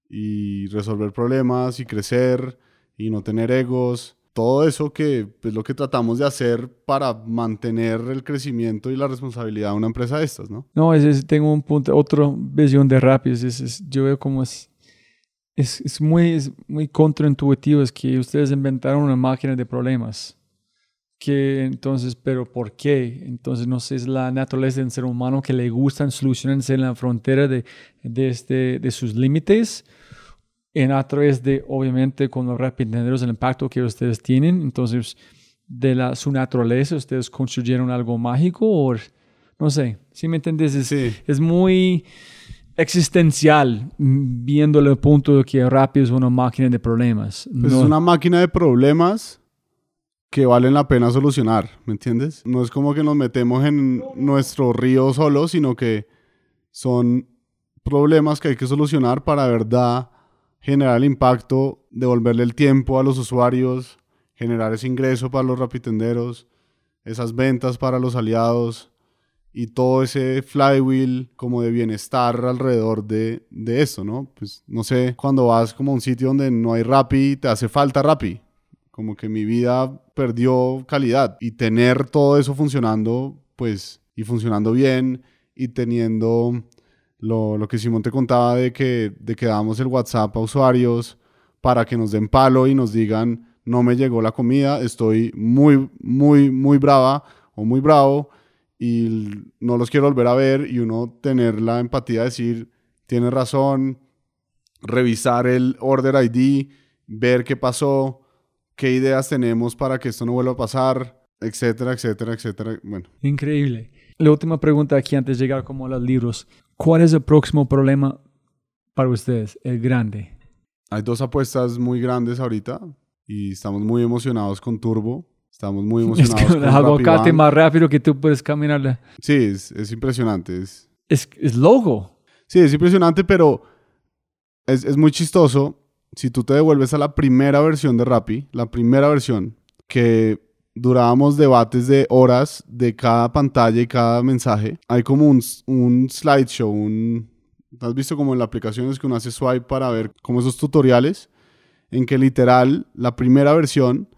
y resolver problemas y crecer y no tener egos todo eso que es lo que tratamos de hacer para mantener el crecimiento y la responsabilidad de una empresa de estas, ¿no?
No, es, tengo un punto, otra visión de Rappi, es, yo veo como es, es, muy, es muy contraintuitivo, es que ustedes inventaron una máquina de problemas, que entonces, pero ¿por qué? Entonces, no sé, es la naturaleza del ser humano que le gustan solucionarse en la frontera de, de, este, de sus límites, en a través de, obviamente, con los entenderos el impacto que ustedes tienen. Entonces, de la, su naturaleza, ustedes construyeron algo mágico o, no sé, si me entiendes? Es, es muy... existencial, mm, viéndole el punto de que Rappi es una máquina de problemas.
Pues
No-
es una máquina de problemas que valen la pena solucionar, ¿me entiendes? No es como que nos metemos en nuestro río solo, sino que son problemas que hay que solucionar para verdad generar el impacto, devolverle el tiempo a los usuarios, generar ese ingreso para los rapitenderos, esas ventas para los aliados y todo ese flywheel como de bienestar alrededor de, de esto, ¿no? Pues no sé, cuando vas como a un sitio donde no hay Rappi, te hace falta Rappi. Como que mi vida perdió calidad y tener todo eso funcionando, pues, y funcionando bien y teniendo lo, lo que Simón te contaba de que, de que damos el WhatsApp a usuarios para que nos den palo y nos digan, no me llegó la comida, estoy muy, muy, muy brava o muy bravo y no los quiero volver a ver y uno tener la empatía de decir, tienes razón, revisar el order ID, ver qué pasó, qué ideas tenemos para que esto no vuelva a pasar, etcétera, etcétera, etcétera. Bueno,
Increíble. La última pregunta aquí antes de llegar como a los libros. ¿Cuál es el próximo problema para ustedes? El grande.
hay dos apuestas muy grandes ahorita y estamos muy emocionados con Turbo. Estamos muy
Es
emocionados
que
con
el aguacate más rápido que tú puedes caminar.
Sí, es, es impresionante. Es,
Es, es loco.
Sí, es impresionante, pero es, es muy chistoso. Si tú te devuelves a la primera versión de Rappi, la primera versión, que durábamos debates de horas de cada pantalla y cada mensaje, hay como un, un slideshow, un... ¿Has visto como en la aplicación es que uno hace swipe para ver como esos tutoriales? En que literal, la primera versión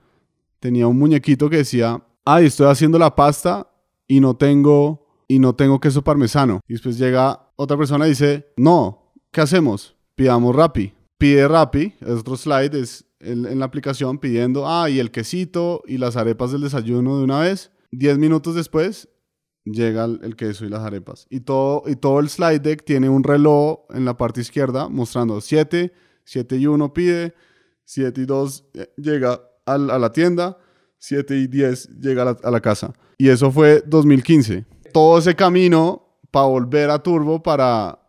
tenía un muñequito que decía, ay, estoy haciendo la pasta y no tengo y no tengo queso parmesano. Y después llega otra persona y dice, no, ¿qué hacemos? Pidamos Rappi. Pide Rappi, es otro slide, es en, la aplicación pidiendo, ah, y el quesito y las arepas del desayuno de una vez. Diez minutos después llega el, queso y las arepas. Y todo, y todo el slide deck tiene un reloj en la parte izquierda mostrando 7, 7 y 1 pide, 7 y 2 llega al- a la tienda, 7 y 10 llega a la, a la casa. Y eso fue 2015. Todo ese camino para volver a Turbo, para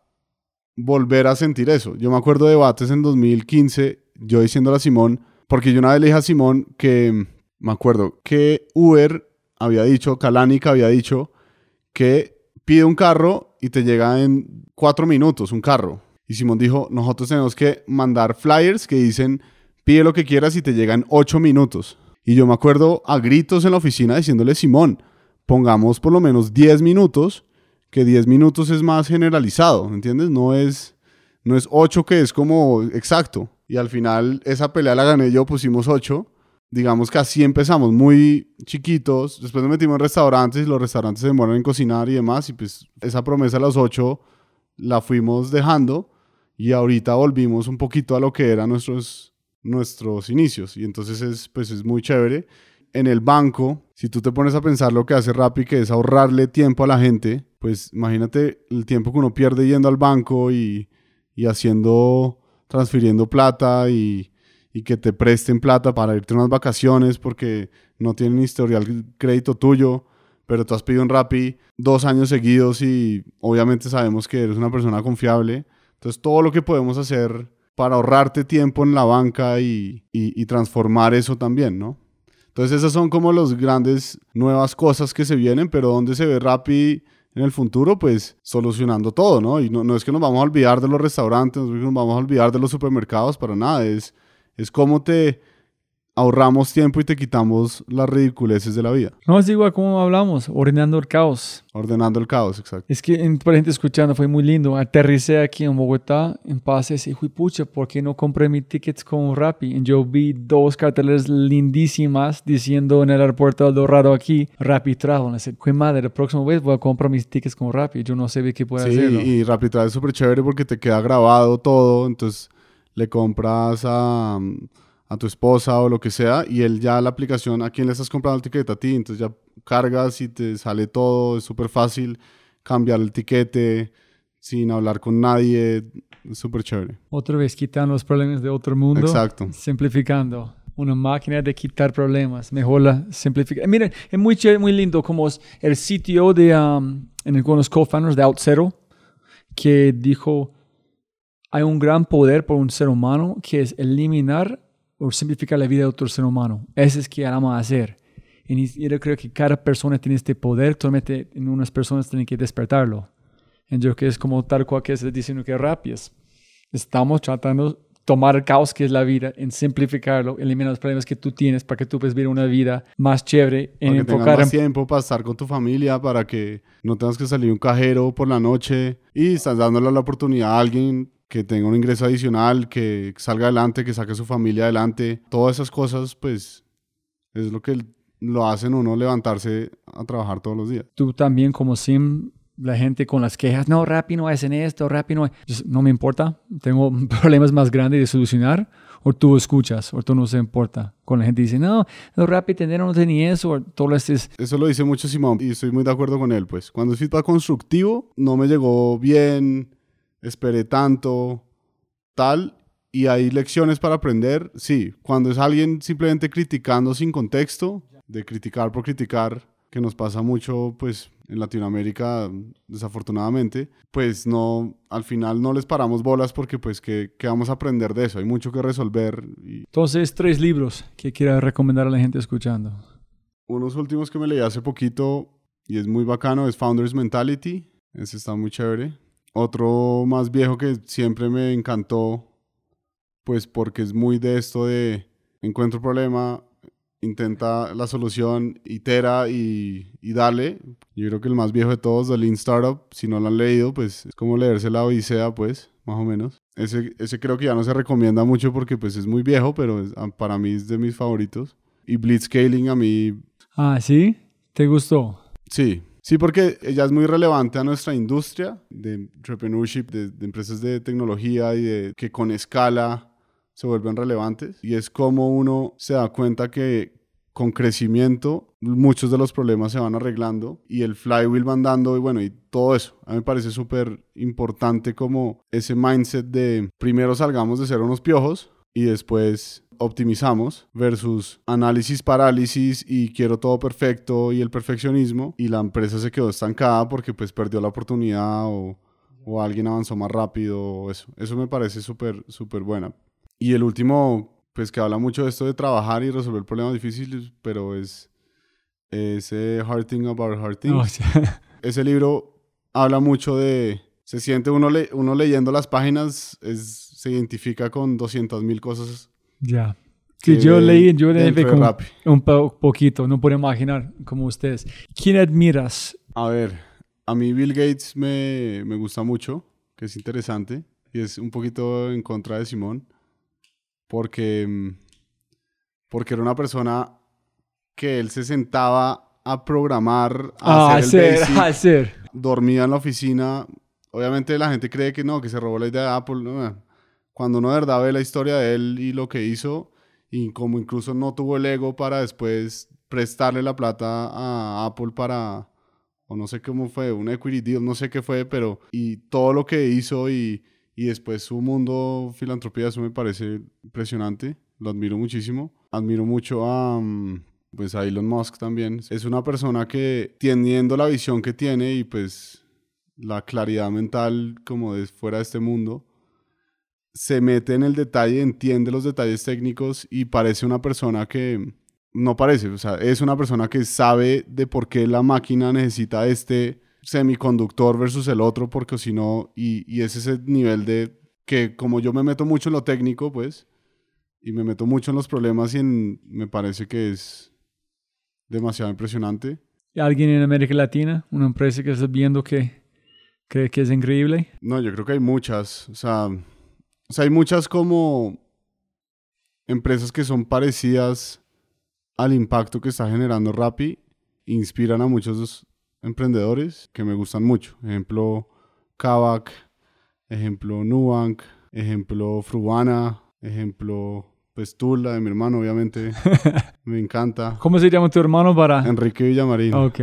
volver a sentir eso. Yo me acuerdo de debates en 2015, yo diciéndole a Simón, porque yo una vez le dije a Simón que, me acuerdo, que Uber había dicho, Kalanick había dicho, que pide un carro y te llega en cuatro minutos un carro. Y Simón dijo, nosotros tenemos que mandar flyers que dicen, pide lo que quieras y te llegan ocho minutos. Y yo me acuerdo a gritos en la oficina diciéndole, Simón, pongamos por lo menos 10 minutos, que 10 minutos es más generalizado, ¿entiendes? No es, no es 8 que es como exacto. Y al final esa pelea la gané yo, pusimos 8. Digamos que así empezamos, muy chiquitos. Después nos metimos en restaurantes y los restaurantes se demoran en cocinar y demás. Y pues esa promesa a los 8 la fuimos dejando y ahorita volvimos un poquito a lo que eran nuestros, nuestros inicios. Y entonces es, pues es muy chévere. En el banco, si tú te pones a pensar lo que hace Rappi, que es ahorrarle tiempo a la gente, pues imagínate el tiempo que uno pierde yendo al banco y, y haciendo, transfiriendo plata y, que te presten plata para irte a unas vacaciones porque no tienen historial crédito tuyo, pero tú has pedido un Rappi dos años seguidos y obviamente sabemos que eres una persona confiable. Entonces todo lo que podemos hacer para ahorrarte tiempo en la banca y transformar eso también, ¿no? Entonces esas son como las grandes nuevas cosas que se vienen, pero donde se ve Rappi en el futuro, pues solucionando todo, ¿no? Y no, no es que nos vamos a olvidar de los restaurantes, no es que nos vamos a olvidar de los supermercados, para nada, es, es cómo te ahorramos tiempo y te quitamos las ridiculeces de la vida,
No es igual como hablamos, ordenando el caos.
ordenando el caos, exacto.
Es que, en- por gente escuchando, fue muy lindo. Aterricé aquí en Bogotá, en paz, y "Uy, pucha, ¿por qué no compré mis tickets con Rappi? Y yo vi dos carteles lindísimas diciendo en el aeropuerto del Dorado aquí, Rappi Travel. Y dije, "Jue madre, la próxima vez voy a comprar mis tickets con Rappi. Yo no sé qué puede
Sí,
hacerlo.
y RappiTravel es súper chévere porque te queda grabado todo, entonces le compras a, a tu esposa o lo que sea y él ya la aplicación, ¿a quién le estás comprando el ticket? A ti, entonces ya cargas y te sale todo, es súper fácil cambiar el tiquete sin hablar con nadie, es súper chévere.
Otra vez, quitando los problemas de otro mundo.
Exacto.
Simplificando. Una máquina de quitar problemas. Mejor la simplifica. Miren, es muy, chévere, muy lindo como es el sitio de, um, en el, con los co-founders de OutZero, que dijo, hay un gran poder por un ser humano que es eliminar o simplificar la vida de otro ser humano. Ese es que vamos a hacer. Y yo creo que cada persona tiene este poder, solamente en unas personas tienen que despertarlo. Y yo creo que es como tal cual que se diciendo que rápidos. Estamos tratando tomar el caos que es la vida, en simplificarlo, eliminar los problemas que tú tienes para que tú puedas vivir una vida más chévere, en
Para
enfocar
más
en
tiempo para estar con tu familia, para que no tengas que salir un cajero por la noche y estás dándole la oportunidad a alguien que tenga un ingreso adicional, que salga adelante, que saque a su familia adelante. Todas esas cosas, pues, es lo que lo hacen uno levantarse a trabajar todos los días.
tú también como sim la gente con las quejas no Rappi no hacen esto Rappi no Yo, no me importa tengo problemas más grandes de solucionar o tú escuchas o tú no se importa con la gente dice no los Rappi tendero no tenía eso o todo esto es
Eso lo dice mucho Simón y estoy muy de acuerdo con él, pues. Cuando es feedback constructivo, no me llegó bien, esperé tanto, tal, y hay lecciones para aprender, sí. Cuando es alguien simplemente criticando sin contexto, de criticar por criticar, que nos pasa mucho, pues, en Latinoamérica, desafortunadamente, pues no, al final no les paramos bolas porque, pues, ¿qué, qué vamos a aprender de eso? Hay mucho que resolver y
entonces tres libros que quiera recomendar a la gente escuchando
unos últimos que me leí hace poquito y es muy bacano es Founders Mentality. Ese está muy chévere. Otro más viejo que siempre me encantó, pues porque es muy de esto de encuentro un problema, intenta la solución, itera y, y dale. Yo creo que el más viejo de todos, The Lean Startup, si no lo han leído, pues es como leerse la Odisea, pues, más o menos. Ese, ese creo que ya no se recomienda mucho porque pues es muy viejo, pero es- ah, para mí es de mis favoritos. Y Blitzscaling a mí
ah sí te gustó
Sí, sí, porque ella es muy relevante a nuestra industria de entrepreneurship, de, de empresas de tecnología y de que con escala se vuelven relevantes. Y es como uno se da cuenta que con crecimiento muchos de los problemas se van arreglando y el flywheel va andando y bueno, y todo eso. A mí me parece súper importante como ese mindset de primero salgamos de ser unos piojos y después optimizamos versus análisis parálisis y quiero todo perfecto y el perfeccionismo y la empresa se quedó estancada porque pues perdió la oportunidad o, o alguien avanzó más rápido o eso. Eso me parece súper, súper buena. Y el último, pues que habla mucho de esto de trabajar y resolver problemas difíciles, pero es ese Hard Thing About Hard Things
No, sí.
ese libro habla mucho de... Se siente uno, le- uno leyendo las páginas, es, se identifica con 200 mil cosas.
Ya que
que
yo leí yo leí como un po- poquito no puedo imaginar como ustedes quién admiras
A ver, a mí Bill Gates me, me gusta mucho, que es interesante, y es un poquito en contra de Simón, porque, mm, porque era una persona que él se sentaba a programar, a
a
hacer el
hacer
basic,
a hacer
dormía en la oficina. Obviamente la gente cree que no, que se robó la idea de Apple. no. Cuando uno de verdad ve la historia de él y lo que hizo, y como incluso no tuvo el ego para después prestarle la plata a Apple para, o no sé cómo fue, un equity deal, no sé qué fue, pero, y todo lo que hizo y, y después su mundo filantropía, eso me parece impresionante, lo admiro muchísimo. Admiro mucho a, mm, pues a Elon Musk también. Es una persona que teniendo la visión que tiene y pues la claridad mental como de fuera de este mundo, se mete en el detalle, entiende los detalles técnicos y parece una persona que no parece, o sea, es una persona que sabe de por qué la máquina necesita este semiconductor versus el otro, porque si no, y, y es ese nivel de que como yo me meto mucho en lo técnico, pues, y me meto mucho en los problemas y en, me parece que es demasiado impresionante.
alguien en América Latina una empresa que estás viendo que cree que es increíble
No, yo creo que hay muchas. O sea, o sea, hay muchas como empresas que son parecidas al impacto que está generando Rappi. Inspiran a muchos emprendedores que me gustan mucho. Ejemplo, Kavak. Ejemplo, Nubank. Ejemplo, Frubana. Ejemplo, pues Tula de mi hermano, obviamente. me encanta.
¿Cómo se llama tu hermano para...?
Enrique Villamarín.
Ok.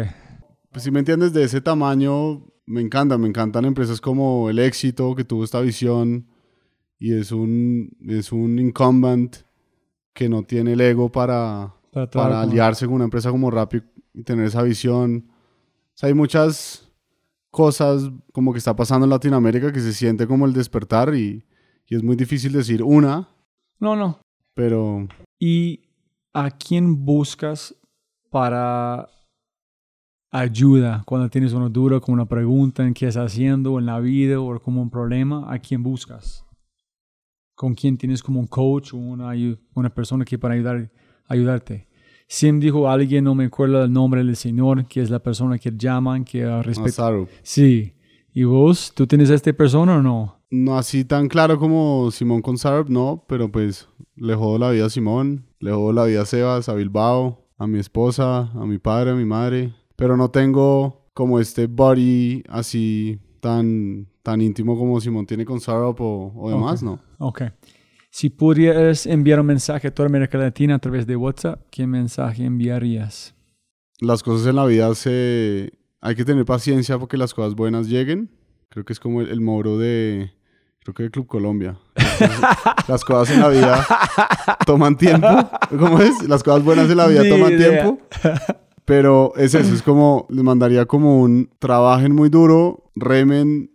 Pues si me entiendes, de ese tamaño, me encanta. Me encantan empresas como El Éxito, que tuvo esta visión y es un, es un incumbent que no tiene el ego para,
Para
para
con-
aliarse con una empresa como Rappi y tener esa visión. O sea, hay muchas, cosas como que está pasando en Latinoamérica que se siente como el despertar y, y es muy difícil decir una,
No, no.
pero
¿Y a quién buscas para ayuda cuando tienes una duda, como una pregunta en qué estás haciendo en la vida o como un problema? ¿A quién buscas? ¿Con quién tienes como un coach o una, persona que para ayudar, ayudarte? Sim dijo alguien, no me acuerdo el nombre del señor, que es la persona que llaman, que respeta. Sí. ¿Y vos? ¿Tú tienes a esta persona o no?
No así tan claro como Simón con no, pero pues le jodo la vida a Simón, le jodo la vida a Sebas, a Bilbao, a mi esposa, a mi padre, a mi madre, pero no tengo como este buddy así tan, tan íntimo como Simón tiene con Sarup o, o demás,
Ok.
no.
Ok. Si pudieras enviar un mensaje a toda América Latina a través de WhatsApp, ¿qué mensaje enviarías?
Las cosas en la vida se... Hay que tener paciencia porque las cosas buenas lleguen. Creo que es como el, el moro de... Creo que de Club Colombia. Las cosas en la vida toman tiempo. ¿Cómo es? Las cosas buenas en la vida
Ni
toman
idea.
tiempo. Pero es eso, es como, les mandaría como un, trabajen muy duro, remen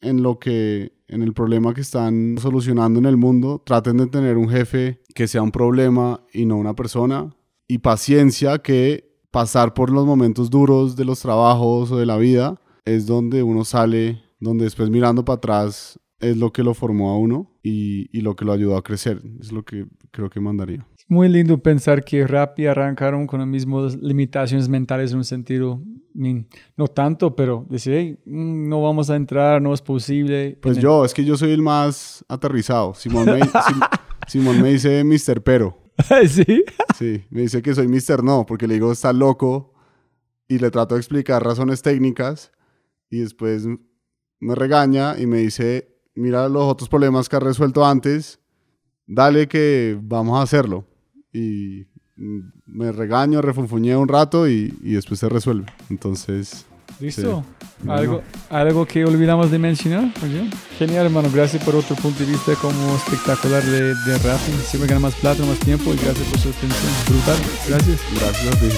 en lo que, en el problema que están solucionando en el mundo, traten de tener un jefe que sea un problema y no una persona, y paciencia que pasar por los momentos duros de los trabajos o de la vida es donde uno sale, donde después mirando para atrás es lo que lo formó a uno y, y lo que lo ayudó a crecer, es lo que creo que mandaría.
Muy lindo pensar que Rappi arrancaron con las mismas limitaciones mentales en un sentido, no tanto, pero decir, "Hey, mm, no vamos a entrar, no es posible.
Pues
En el-
yo, es que yo soy el más aterrizado. Simón me, Sim- Simón me dice Mr. Pero.
¿Sí?
Sí, me dice que soy Mr. No, porque le digo está loco y le trato de explicar razones técnicas y después me regaña y me dice, mira los otros problemas que has resuelto antes, dale que vamos a hacerlo. Y me regaño, refunfuñeo un rato y, y después se resuelve. Entonces,
¿Listo?
Sí.
¿Algo, ¿Algo que olvidamos de mencionar? Oye, Genial, hermano. Gracias por otro punto de vista como espectacular de, de Rappi. Siempre gana más plata, más tiempo y gracias por su atención. Brutal. Gracias.
gracias a ti.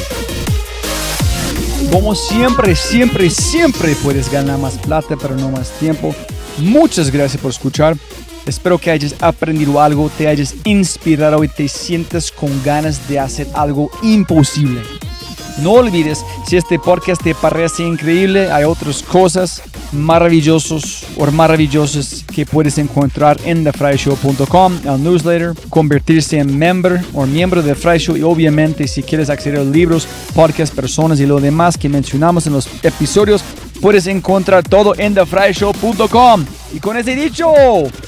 Como siempre, siempre, siempre puedes ganar más plata, pero no más tiempo. Muchas gracias por escuchar. Espero que hayas aprendido algo, te hayas inspirado y te sientas con ganas de hacer algo imposible. No olvides, si este podcast te parece increíble, hay otras cosas maravillosos o maravillosas que puedes encontrar en thefryshow.com, el newsletter, convertirse en member o miembro de Fry Show y obviamente si quieres acceder a libros, podcasts, personas y lo demás que mencionamos en los episodios, puedes encontrar todo en thefryshow.com. Y con ese dicho,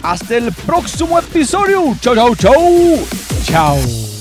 hasta el próximo episodio. Chao, chao, chao. Chao.